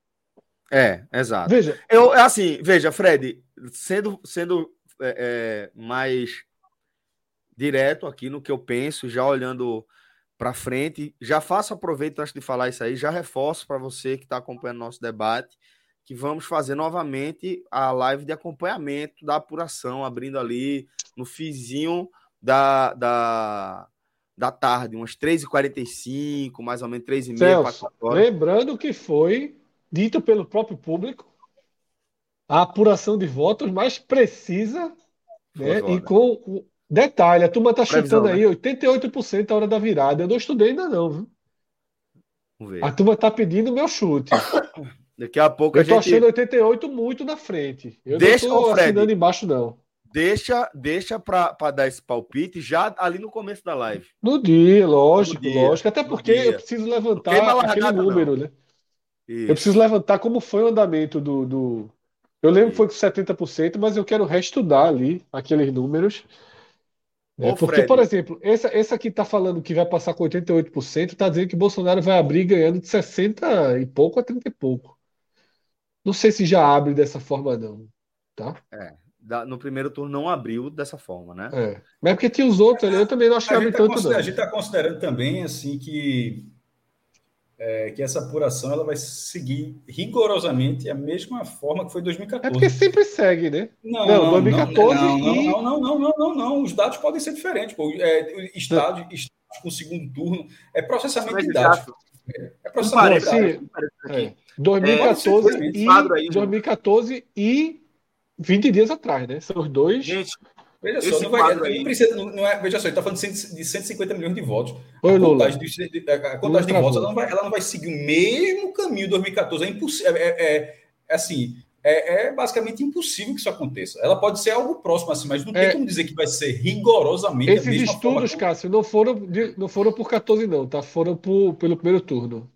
É, exato. Veja, Eu, assim, veja, Fred, sendo, sendo é, é, mais direto aqui no que eu penso, já olhando para frente, já faço aproveito antes de falar isso aí, já reforço para você que está acompanhando nosso debate, que vamos fazer novamente a live de acompanhamento da apuração, abrindo ali no fizinho da, da, da tarde, umas 3h45, mais ou menos 3h30, Celso, 4 horas. lembrando que foi dito pelo próprio público a apuração de votos mais precisa, né? E com detalhe, a turma tá Previsão, chutando né? aí 88% a hora da virada. Eu não estudei ainda não, viu? Vamos ver. A turma tá pedindo meu chute. Daqui a pouco a Eu tô gente... achando 88 muito na frente. Eu Deixa, não Fred. assinando embaixo, não. Deixa, deixa para dar esse palpite já ali no começo da live. No dia, lógico, No dia, lógico. Até porque eu preciso levantar a aquele número, né? Eu preciso levantar como foi o andamento do. do... Eu lembro que foi com 70%, mas eu quero reestudar ali aqueles números. né? Ô, Porque, Fred. por exemplo, essa, essa que está falando que vai passar com 88%, está dizendo que Bolsonaro vai abrir ganhando de 60 e pouco a 30 e pouco. Não sei se já abre dessa forma, não. Tá? Da- no primeiro turno não abriu dessa forma, né? É. Mas é porque tinha os outros ali, eu também não acho que A abre gente está tanto, não. considerando, considerando também assim que, é, que essa apuração ela vai seguir rigorosamente a mesma forma que foi em 2014. É porque sempre segue, né? Não, Não, não, 2014 não, não, e- não, não, não, não, não, não. Os dados podem ser diferentes. Pô. É, estádio, estádio com segundo turno é processamento de dados. É processamento de dados. sim. um parênteses aqui. É. 2014 É, e quadro aí, 2014 e 20 dias atrás, né? São os dois. Gente, Veja Esse só, não, vai, não precisa, não, não é, veja só, ele está falando de, 100 de 150 milhões de votos. Oi, a contagem, de, de- a contagem de votos ela não, vai, ela não vai seguir o mesmo caminho de 2014. É impossível. É, é- é assim, é, é basicamente impossível que isso aconteça. Ela pode ser algo próximo assim, mas não tem É. como dizer que vai ser rigorosamente a Esses forma estudos, que- Cássio, não foram, de- não foram por 14, não, tá? Foram por, pelo primeiro turno.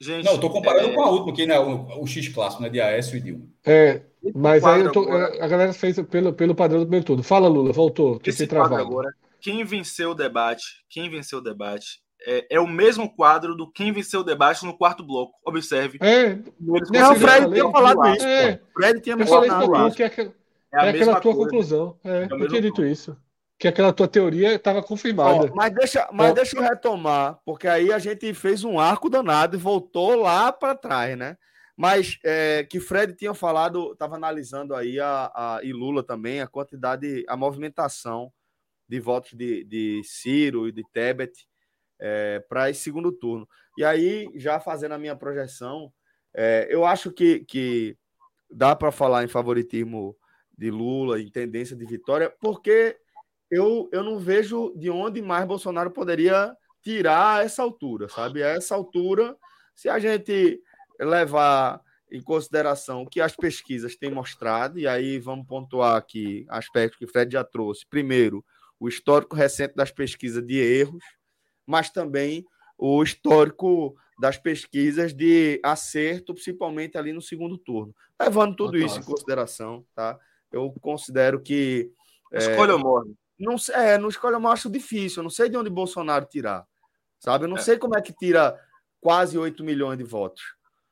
Gente. Não, eu estou comparando é, com a última, que né, o, o X clássico, né, de Aécio e Dilma. É, mas aí eu tô, agora- a galera fez pelo, pelo padrão do primeiro turno. Fala, Lula, voltou. Esse quadro travado. agora, quem venceu o debate, quem venceu o debate é, é, o mesmo quadro do quem venceu o debate no quarto bloco. Observe. É, não, o Fred tinha falado isso. É, Fred tinha mencionado que é, aquela, é, é aquela tua coisa. conclusão. É, é eu tinha dito isso. Que aquela tua teoria estava confirmada. Ó, mas deixa, mas deixa eu retomar, porque aí a gente fez um arco danado e voltou lá para trás, né? Mas é, que Fred tinha falado, estava analisando aí a, a, e Lula também, a quantidade, a movimentação de votos de, de Ciro e de Tebet é, para esse segundo turno. E aí, já fazendo a minha projeção, é, eu acho que, que dá para falar em favoritismo de Lula, em tendência de vitória, porque eu, eu não vejo de onde mais Bolsonaro poderia tirar essa altura, sabe? A essa altura, se a gente levar em consideração o que as pesquisas têm mostrado, e aí vamos pontuar aqui aspectos que o Fred já trouxe. Primeiro, o histórico recente das pesquisas de erros, mas também o histórico das pesquisas de acerto, principalmente ali no segundo turno. Levando tudo Nossa. isso em consideração, tá? Eu considero que. É, escolha ou morre. Não, é, não escolha eu acho difícil. Eu não sei de onde Bolsonaro tirar. Sabe? Eu não é. sei como é que tira quase 8 milhões de votos.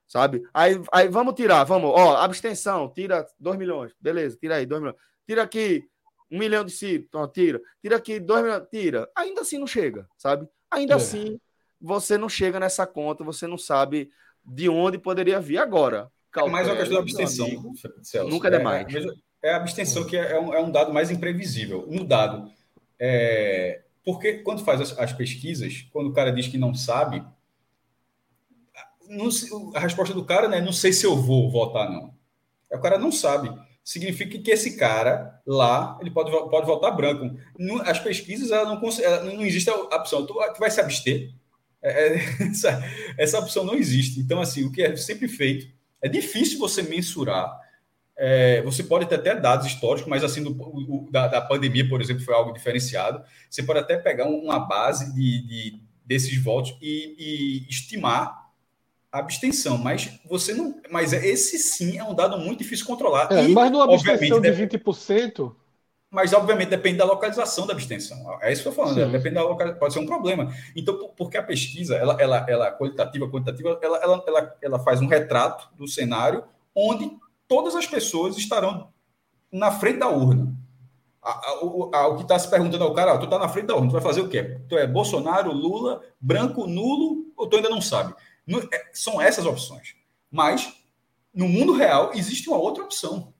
Sabe? Aí, aí vamos tirar, vamos. Ó, abstenção, tira 2 milhões. Beleza, tira aí, 2 milhões. Tira aqui um milhão de Ciro, então, tira. Tira aqui dois milhões, tira. Ainda assim não chega, sabe? Ainda é. assim você não chega nessa conta, você não sabe de onde poderia vir agora. É mais uma questão da abstenção, Celso. Nunca é demais. É, é a abstenção que é, é um, é um, dado mais imprevisível. Um dado. É, porque quando faz as, as, pesquisas, quando o cara diz que não sabe, não, a resposta do cara não é não sei se eu vou votar, não. O cara não sabe significa que esse cara lá ele pode, pode votar branco. As pesquisas ela não, ela não existe a opção. Tu, tu vai se abster? É, é, essa, essa opção não existe. Então, assim, o que é sempre feito é difícil você mensurar. É, você pode ter até dados históricos, mas assim, do, o, da, da, pandemia, por exemplo, foi algo diferenciado. Você pode até pegar uma base de, de desses votos e, e estimar abstenção, mas você não. Mas esse sim é um dado muito difícil de controlar. É, e, mas numa abstenção de 20%. Mas, obviamente, depende da localização da abstenção. É isso que eu estou falando. Sim. Depende da localização. Pode ser um problema. Então, porque a pesquisa, ela, ela, ela qualitativa, quantitativa, ela, ela, ela, ela faz um retrato do cenário onde todas as pessoas estarão na frente da urna. o, o que está se perguntando ao cara, ah, tu está na frente da urna, tu vai fazer o quê? Tu é Bolsonaro, Lula, branco, nulo, ou tu ainda não sabe? É, são essas opções. Mas, no mundo real, existe uma outra opção,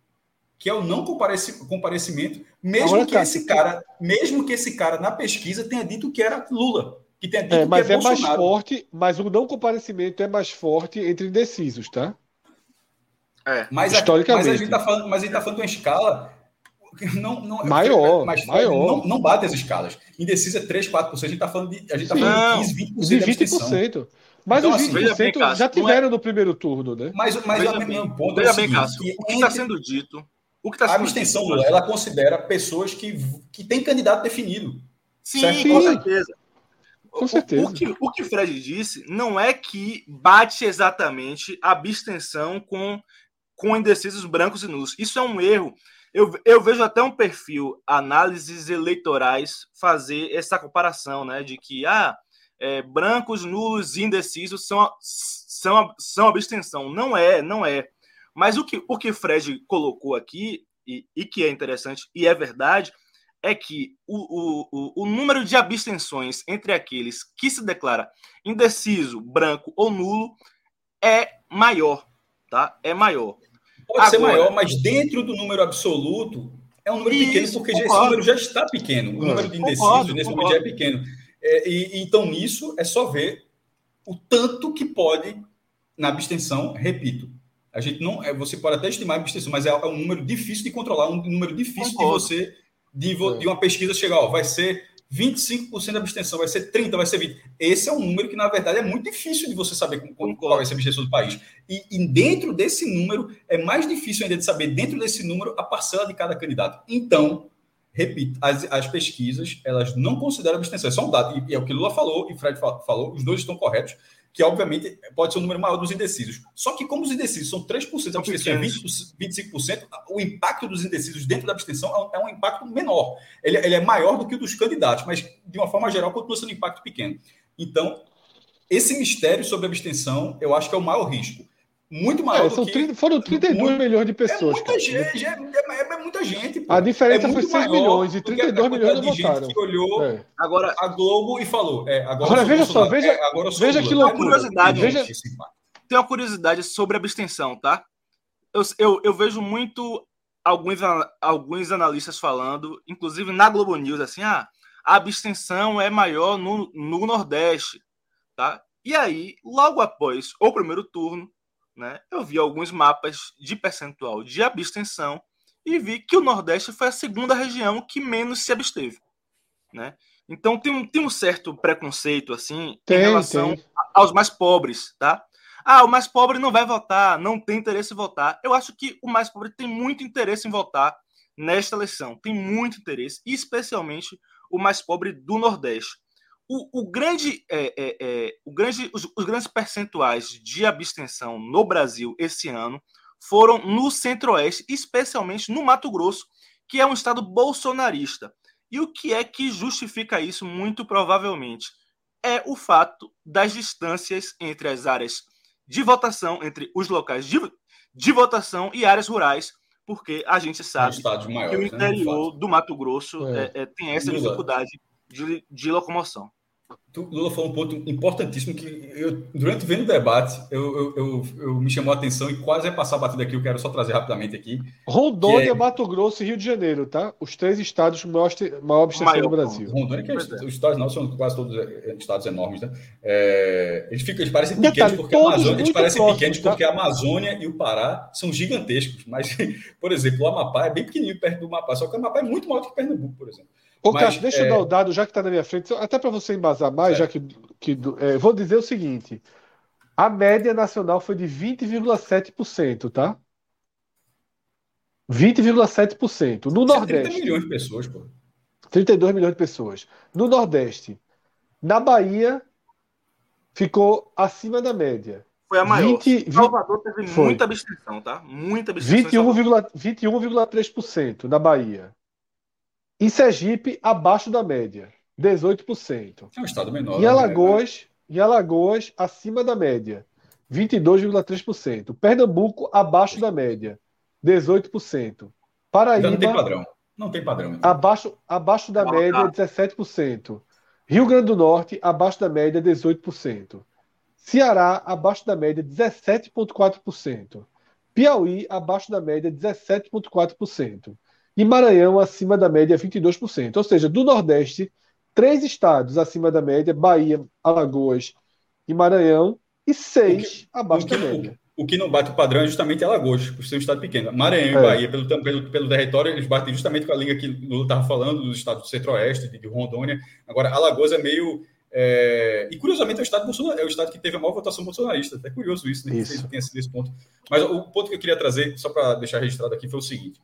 que é o não comparecimento, mesmo Agora, que tá. esse cara, mesmo que esse cara na pesquisa tenha dito que era Lula. Que tenha dito é, mas que é, é mais forte, mas o não comparecimento é mais forte entre indecisos, tá? É. Mas, Historicamente. A, mas a gente está falando, mas a gente tá falando de uma escala não, não, maior, mas maior. Não, não bate as escalas. Indeciso é 3, 4%. A gente está falando de, a gente tá falando de 15, 20%. De 20%. Mas então, os 20% assim, bem, já tiveram é... no primeiro turno, né? Mas, mas veja o meu ponto veja é o seguinte, bem, Cássio, o que está sendo dito... O que tá a abstenção, dito, ela considera pessoas que, que têm candidato definido. Sim, certo? com certeza. Com certeza. O, o, que, o que o Fred disse não é que bate exatamente a abstenção com, com indecisos brancos e nulos. Isso é um erro. Eu, eu vejo até um perfil análises eleitorais fazer essa comparação, né? De que ah, é, brancos, nulos e indecisos são, são, são abstenção. Não é, não é. Mas o que o que Fred colocou aqui, e, e que é interessante e é verdade, é que o, o, o número de abstenções entre aqueles que se declara indeciso, branco ou nulo é maior, tá? É maior. Pode Agora, ser maior, mas dentro do número absoluto é um número isso, pequeno, porque concordo. esse número já está pequeno. O número de indecisos concordo, nesse concordo. momento já é pequeno. É, e, então, nisso, é só ver o tanto que pode na abstenção, repito. A gente não. É, você pode até estimar a abstenção, mas é, é um número difícil de controlar, um número difícil de você, de, é. de uma pesquisa chegar, ó, vai ser 25% de abstenção, vai ser 30%, vai ser 20%. Esse é um número que, na verdade, é muito difícil de você saber como, qual vai ser a abstenção do país. E, e, dentro desse número, é mais difícil ainda de saber, dentro desse número, a parcela de cada candidato. Então, repito, as, as pesquisas, elas não consideram abstenção. É só um dado, e, e é o que Lula falou e Fred falou, os dois estão corretos, que obviamente pode ser um número maior dos indecisos. Só que como os indecisos são 3%, a abstenção é 20, 25%, o impacto dos indecisos dentro da abstenção é um, é impacto menor. Ele, ele, é maior do que o dos candidatos, mas de uma forma geral continua sendo um impacto pequeno. Então, esse mistério sobre a abstenção, eu acho que é o maior risco. Muito maior é, são que... 30, foram 32 muito, milhões de pessoas. É muita gente, é, é, é, muita gente. Pô. A diferença é foi 6 milhões e 32 milhões não votaram. que olhou é. agora a Globo e falou. É, agora, agora veja só, veja, é, agora veja que loucura. curiosidade, veja... Tem uma curiosidade sobre abstenção, tá? Eu, eu, eu vejo muito alguns, alguns analistas falando, inclusive na Globo News, assim, ah, a abstenção é maior no, no Nordeste, tá? E aí, logo após o primeiro turno, né, eu vi alguns mapas de percentual de abstenção e vi que o Nordeste foi a segunda região que menos se absteve. Né? Então tem um, tem um certo preconceito assim tem, em relação tem. aos mais pobres, tá? Ah, o mais pobre não vai votar, não tem interesse em votar. Eu acho que o mais pobre tem muito interesse em votar nesta eleição, tem muito interesse, especialmente o mais pobre do Nordeste o, o grande, é, é, é, o grande os, os, grandes percentuais de abstenção no Brasil esse ano foram no Centro-Oeste, especialmente no Mato Grosso, que é um estado bolsonarista. E o que é que justifica isso, muito provavelmente? É o fato das distâncias entre as áreas de votação, entre os locais de, de votação e áreas rurais, porque a gente sabe maiores, que o né, interior né? do Mato Grosso é. É, é tem essa dificuldade de, de locomoção. Lula falou um ponto importantíssimo que eu, durante vendo o debate, eu, eu, eu, eu me chamou a atenção e quase ia passar a batida aqui, eu quero só trazer rapidamente aqui. Rondônia, é... Mato Grosso e Rio de Janeiro, tá? Os três estados com maior, maior abstenção do Brasil. Rondônia, que é, os estados não são quase todos é, estados enormes, né? É, eles, ficam, eles parecem pequenos porque a Amazônia, eles parecem próximos, pequenos tá? porque a Amazônia e o Pará são gigantescos. Mas, por exemplo, o Amapá é bem pequenininho perto do Amapá, só que o Amapá é muito maior do que Pernambuco, por exemplo. Ô, Mas, Cássio, deixa é... eu dar o dado, já que está na minha frente, até para você embasar mais, já que. que é, vou dizer o seguinte: a média nacional foi de 20,7%, tá? 20,7%. No Nordeste. 30 milhões de pessoas, pô. 32 milhões de pessoas. No Nordeste. Na Bahia, ficou acima da média. Foi a maior. 20, Salvador teve foi. muita abstenção, tá? Muita abstenção. 21,3% na Bahia. E Sergipe, abaixo da média, 18%. É um estado menor. E né? Alagoas, né? e Alagoas acima da média, 22,3%. Pernambuco, abaixo da média, 18%. Paraíba. não tem padrão. Não tem padrão. Então. Abaixo, abaixo da média, 17%. Rio Grande do Norte, abaixo da média, 18%. Ceará, abaixo da média, 17,4%. Piauí, abaixo da média, 17,4% e Maranhão acima da média 22%. Ou seja, do Nordeste, três estados acima da média, Bahia, Alagoas e Maranhão, e seis que, abaixo da média. O, o, que não bate o padrão é justamente Alagoas, por ser um estado pequeno. Maranhão é. e Bahia, pelo, pelo, pelo território, eles batem justamente com a linha que o Lula estava falando, dos estados do centro-oeste, de, de Rondônia. Agora, Alagoas é meio... É... E curiosamente é o estado é o estado que teve a maior votação bolsonarista. É curioso isso, né? Isso. Que tenha sido esse ponto. Mas o ponto que eu queria trazer, só para deixar registrado aqui, foi o seguinte: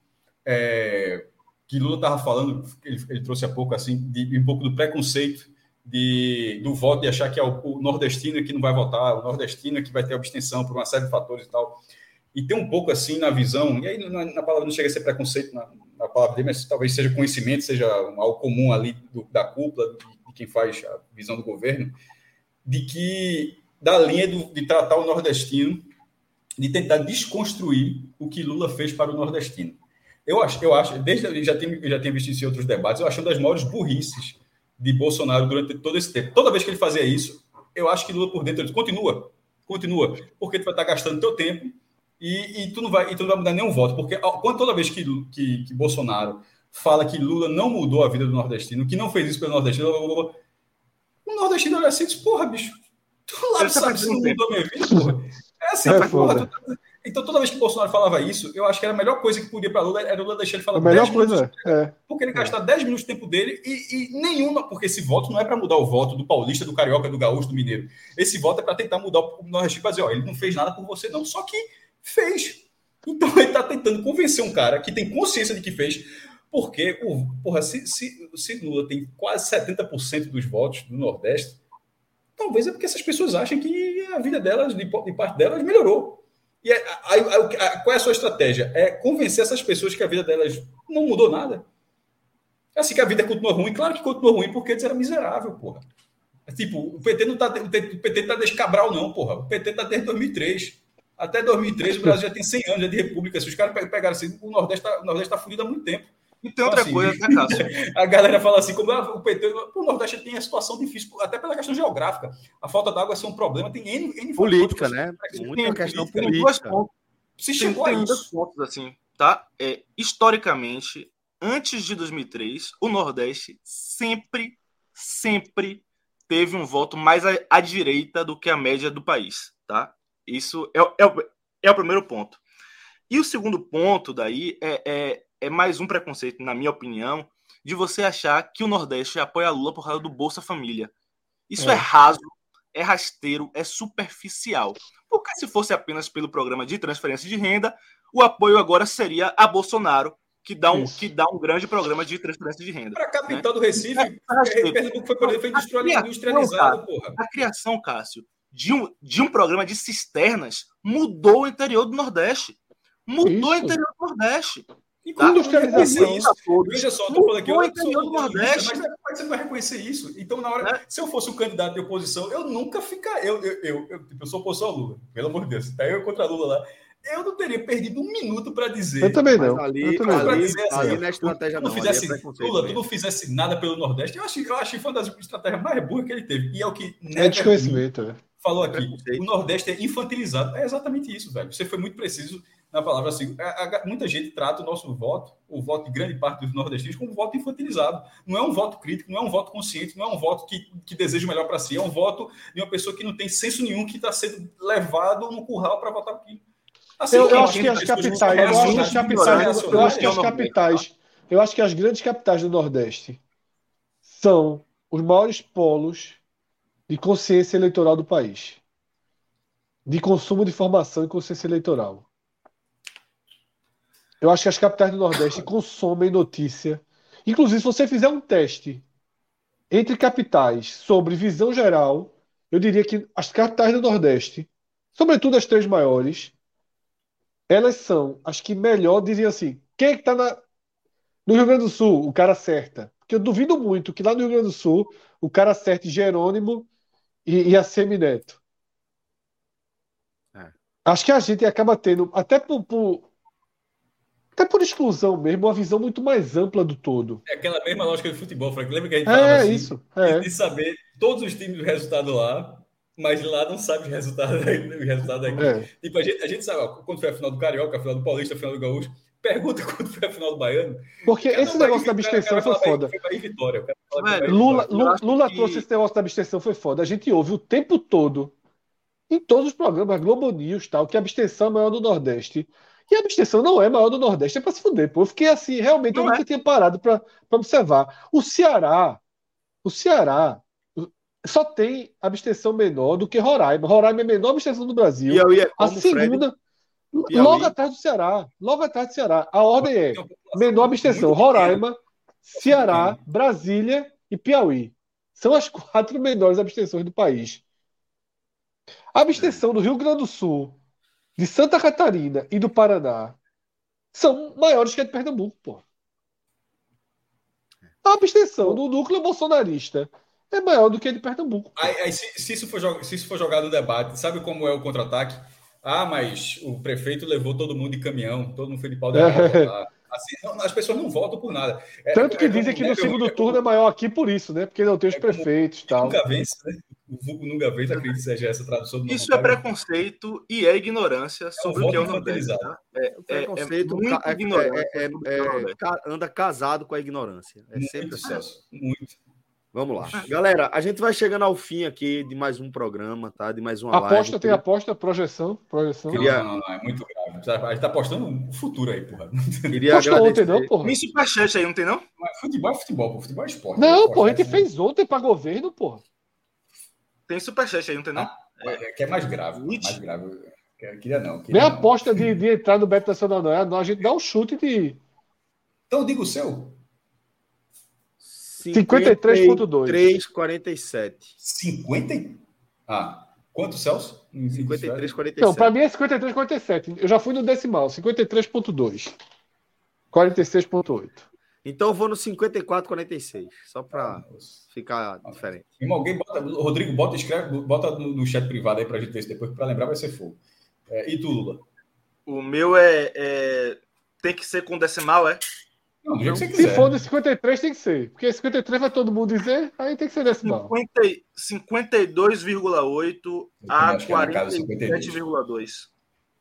é, que Lula estava falando, ele, ele, trouxe há pouco, assim, de, um pouco do preconceito de, do voto, de achar que é o, o nordestino que não vai votar, o nordestino que vai ter abstenção por uma série de fatores e tal. E tem um pouco assim na visão, e aí na, na palavra não chega a ser preconceito na, na, palavra dele, mas talvez seja conhecimento, seja algo comum ali do, da cúpula, de, de, quem faz a visão do governo, de que da linha do, de tratar o nordestino, de tentar desconstruir o que Lula fez para o nordestino. Eu acho, eu acho, desde eu já tenho, eu já tenho visto isso em outros debates, eu acho uma das maiores burrices de Bolsonaro durante todo esse tempo. Toda vez que ele fazia isso, eu acho que Lula por dentro ele continua, continua, porque tu vai estar gastando teu tempo e, e, tu não vai, e tu não vai mudar nenhum voto, porque quando toda vez que, que, que Bolsonaro fala que Lula não mudou a vida do nordestino, que não fez isso pelo nordestino, o nordestino olha assim diz, porra, bicho, tu lá tá sabe se não mudou a minha vida, porra. É assim, é, porra, tu, então, toda vez que o Bolsonaro falava isso, eu acho que era a melhor coisa que podia para Lula era Lula deixar ele falar a melhor coisa, é. Porque ele gastar 10 minutos do tempo dele e, e nenhuma, porque esse voto não é para mudar o voto do paulista, do carioca, do gaúcho, do mineiro. Esse voto é para tentar mudar o Nordeste e dizer, ó, ele não fez nada por você, não. Só que fez. Então ele está tentando convencer um cara que tem consciência de que fez, porque, porra, se, se, se Lula tem quase 70% dos votos do Nordeste, talvez é porque essas pessoas acham que a vida delas, de, de parte delas, melhorou. E aí, aí, qual é a sua estratégia? É convencer essas pessoas que a vida delas não mudou nada. É assim que a vida continua ruim. Claro que continua ruim porque eles eram miserável, porra. Tipo, o PT não tá, o PT tá desde Cabral, não, porra. O PT tá desde 2003. Até 2003 o Brasil já tem 100 anos de república. Se os caras pegaram assim, o Nordeste tá, o Nordeste tá fudido há muito tempo. E tem outra assim, coisa, né, Cássio? A galera fala assim, como ah, o PT, o Nordeste tem a situação difícil, até pela questão geográfica. A falta d'água é um problema, tem N, N Política, né? tem Muita questão Tem duas política. pontos. Se Tem, chegou a tem dois isso. pontos assim, tá? É, historicamente, antes de 2003, o Nordeste sempre, sempre teve um voto mais à, à direita do que a média do país, tá? Isso é, o- é, é o primeiro ponto. E o segundo ponto daí é, é, é mais um preconceito, na minha opinião, de você achar que o Nordeste apoia Lula por causa do Bolsa Família. Isso é, É. raso, é rasteiro, é superficial. Porque se fosse apenas pelo programa de transferência de renda, o apoio agora seria a Bolsonaro, que dá um, Isso. que dá um grande programa de transferência de renda. Para a capital do Recife, É rasteiro. Pernambuco foi, por exemplo, foi A criação, industrializado, porra. A criação, Cássio, de um, de um programa de cisternas mudou o interior do Nordeste. Mudou o Isso. interior do Nordeste. E Tá? Industrialização. Isso. Veja só, tô falando aqui, eu sou do Nordeste. mas é você não vai reconhecer isso? Então, na hora, É. se eu fosse um candidato de oposição, eu nunca ficaria. Eu, eu, eu, eu, tipo, eu sou oposição ao Lula, pelo amor de Deus. Tá eu contra Lula lá. Eu não teria perdido um minuto para dizer. Eu também não. ali, eu também ali, dizer assim, ali na estratégia tu não é fizesse, preconceito Lula, tu não fizesse nada pelo Nordeste, eu achei, eu achei que foi uma das estratégias mais burras que ele teve. E é o que É desconhecimento. é. falou aqui. O Nordeste é infantilizado. É exatamente isso, velho. Você foi muito preciso na palavra assim. a- muita gente trata o nosso voto, o voto de grande parte dos nordestinos, como um voto infantilizado. Não é um voto crítico, não é um voto consciente, não é um voto que, que deseja o melhor para si. É um voto de uma pessoa que não tem senso nenhum, que está sendo levado no curral para votar aquilo. Assim Eu, eu acho que as capitais, eu acho que as capitais, eu acho que as capitais, eu acho que as grandes capitais do Nordeste são os maiores polos de consciência eleitoral do país. De consumo de informação e consciência eleitoral. Eu acho que as capitais do Nordeste consomem notícia. Inclusive, se você fizer um teste entre capitais sobre visão geral, eu diria que as capitais do Nordeste, sobretudo as três maiores, elas são as que melhor diriam assim: quem é que tá na... no Rio Grande do Sul? O cara acerta. Porque eu duvido muito que lá no Rio Grande do Sul o cara acerte Jerônimo e, e ACM Neto. É. Acho que a gente acaba tendo, até por, por- até por exclusão mesmo, uma visão muito mais ampla do todo. É aquela mesma lógica do futebol, Frank. Lembra que a gente falava É assim? isso. É. de saber todos os times do resultado lá, mas lá não sabe o resultado, o resultado daqui. É. Tipo, a gente, a gente sabe ó, quando foi a final do Carioca, a final do Paulista, a final do Gaúcho. Pergunta quando foi a final do Baiano. Porque Cara, esse negócio da cara- abstenção cara foi foda. Bahia Vitória. cara Lula, Lula, acho Lula que- trouxe esse negócio da abstenção, foi foda. A gente ouve o tempo todo, em todos os programas, Globo News, tal, que a abstenção é maior do Nordeste. E a abstenção não é maior do Nordeste, é pra se fuder, pô. Eu fiquei assim, realmente, eu Não nunca tinha parado pra observar. O Ceará, o Ceará só tem abstenção menor do que Roraima. Roraima é a menor abstenção do Brasil. E ia A segunda, Piauí. logo atrás do Ceará. Logo atrás do Ceará. A ordem é menor abstenção. Roraima, Ceará, Brasília e Piauí. São as quatro menores abstenções do país. A abstenção do Rio Grande do Sul, de Santa Catarina e do Paraná são maiores que a de Pernambuco, pô. A abstenção do núcleo bolsonarista é maior do que a de Pernambuco. Aí, aí, se, se isso for, se isso for jogado no debate, sabe como é o contra-ataque? Ah, mas o prefeito levou todo mundo de caminhão, todo mundo foi de pau de É. votar. Assim, não, as pessoas não votam por nada. É- Tanto que é dizem que no Never- segundo é turno é maior aqui por isso, né? Porque não tem os É prefeitos e tal. Nunca vence, né? O vulgo nunca vence, acredito que seja essa tradução do Isso é preconceito e é ignorância sobre o que é o Nordeste. tá? É, O é, preconceito muito é- ignorante é- é- é é- anda casado com a ignorância. É Muito sempre assim. Celso, muito. Vamos lá. Galera, a gente vai chegando ao fim aqui de mais um programa, tá? De mais uma Aposta, live. tem aposta, projeção, projeção. Queria- Não, não, não, é muito grave. A gente tá apostando o futuro aí, porra. Queria Postou agradecer. ontem, não, porra? Tem superchat aí, não tem não? Mas Futebol é futebol, pô. futebol é esporte. Não, É pô, a gente fez ontem pra governo, porra. Tem superchat aí, não tem não? É, que é mais grave. Nietzsche. Mais grave. Eu queria não. Nem Queria não. aposta de, de entrar no Beto Nacional, não. É, não, a gente dá um chute de. Então diga o seu. 53,2. 3,47. 50. e- Ah, quanto, Celso? 53,47. Não, pra mim é 53,47. Eu já fui no decimal, 53,2. 46,8. Então eu vou no 54-46, só para ficar diferente. Irmão, alguém bota, Rodrigo, bota, escreve, bota no, no chat privado aí para a gente ver isso depois, para lembrar vai ser fogo. É, e tu, Lula? O meu é, é, Tem que ser com decimal, é? Não, do jeito que você quiser. Se for do 53, tem que ser. Porque 53 vai todo mundo dizer, aí tem que ser decimal. 52,8 a 47,2.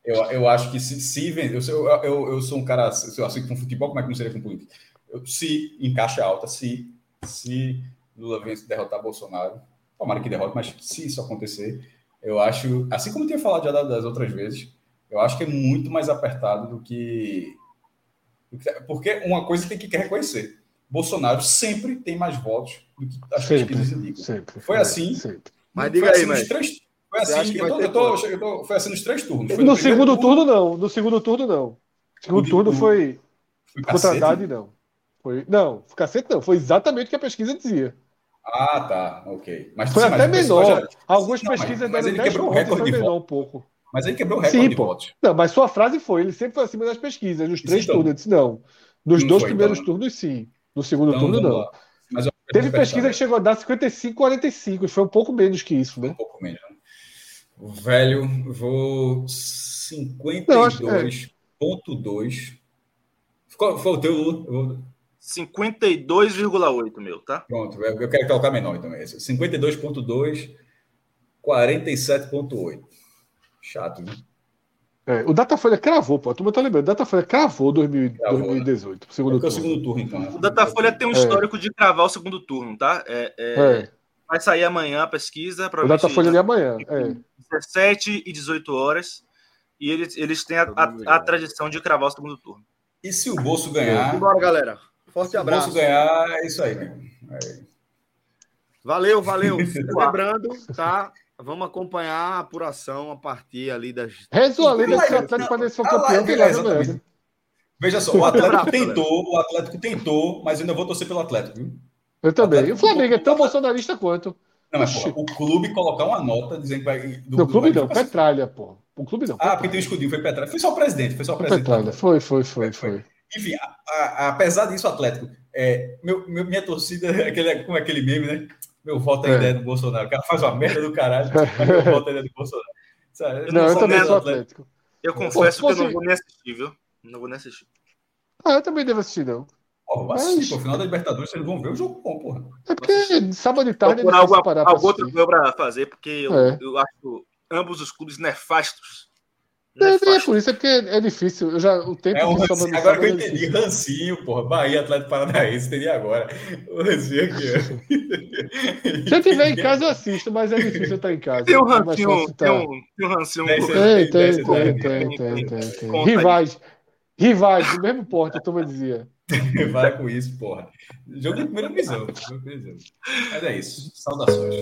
Eu, eu acho que se, se eu, eu, eu, eu sou um cara assim com futebol, como é que não seria com política? Eu, se em caixa alta, se, se Lula vence derrotar Bolsonaro, tomara que derrote, mas se isso acontecer, eu acho, assim como eu tinha falado já das outras vezes, eu acho que é muito mais apertado do que porque uma coisa tem que reconhecer. Bolsonaro sempre tem mais votos do que as sempre, pesquisas indicam. Sempre, foi assim. Sempre. Mas diga assim aí, mas... Três, foi assim, eu tô, eu tô, eu tô, foi assim nos três turnos. no, no segundo turno, não. No segundo turno, não. No segundo turno foi. foi contra Haddad, não. Foi, não, cacete não. Foi exatamente o que a pesquisa dizia. Ah, tá. Ok. Mas, foi sim, até menor. Já... Algumas não, pesquisas mas, mas 10 pontos e foi menor um pouco. Mas ele quebrou o recorde Sim, de pô. votos. Não, mas sua frase foi: ele sempre foi acima das pesquisas. Nos três então. turnos, eu disse não. Nos não dois foi, primeiros então... turnos, sim. No segundo então, turno, não. Mas Teve pesquisa que chegou a dar 55, 45, e foi um pouco menos que isso, né? Um pouco menos. Velho, vou 52.2. É. Foi o teu, Lula? 52,8, meu, tá? Pronto, eu quero colocar menor então. 52,2, 47,8. Chato, né? É, o Datafolha cravou, pô. A turma tá lembrando. O Datafolha cravou 2000, cravou, 2018. Né? Segundo é turno. o segundo turno, então. Né? O Datafolha tem um é. histórico de cravar o segundo turno, tá? É, é, vai sair amanhã a pesquisa. O Datafolha ali amanhã. É. 17 e 18 horas. E eles, eles têm a, a, a, tradição de cravar o segundo turno. E se o Bolso ganhar. Bora, galera. Forte abraço. Se o Bolso ganhar, é isso aí, né? Valeu, valeu. Lembrando, tá? Vamos acompanhar a apuração a partir ali das. Rezo a lenda que o Atlético Paranaense for campeão, beleza, Veja só, o Atlético tentou, o Atlético tentou, mas ainda vou torcer pelo Atlético, viu? Eu também. E o Flamengo é tão bolsonarista quanto. Não, mas porra, o clube colocar uma nota dizendo que vai. Do, não, o clube não, Petralha, pô. O clube não. Ah, porque tem um escudinho, foi Petralha. Foi só o presidente, foi só o presidente. Petralha, foi, foi, foi, foi. Enfim, a, a, apesar disso, Atlético, é, meu, meu, minha torcida, aquele, como é aquele meme, né? Meu voto ainda é. é do Bolsonaro. O cara faz uma merda do caralho, mas meu voto ainda é do Bolsonaro. Sabe? Eu não, não eu também sou Atlético. Eu confesso Pô, que eu não vou nem assistir, viu? Não vou nem assistir. Ah, eu também devo assistir, não. Porra, mas... assistir, pô, final da Libertadores, vocês vão ver o jogo bom, porra. É porque sábado de tarde algo, algo outro meu pra fazer, porque eu, é. eu acho ambos os clubes nefastos é, é, por isso, é porque é difícil. Eu já, o tempo é um rancinho, Agora que eu é entendi, rancinho, porra. Bahia, Atlético Paranaense, entendi agora. O rancinho aqui, Se eu estiver em casa, eu assisto, mas é difícil eu estar em casa. Tem um rancinho, tem um, tem um rancinho. Tem, tem, tem, tem, tem, tem, tem. Rivais. Rivais, do mesmo porte, a turma dizia. Para com isso, porra. Jogo de primeira visão. Mas é isso. Saudações.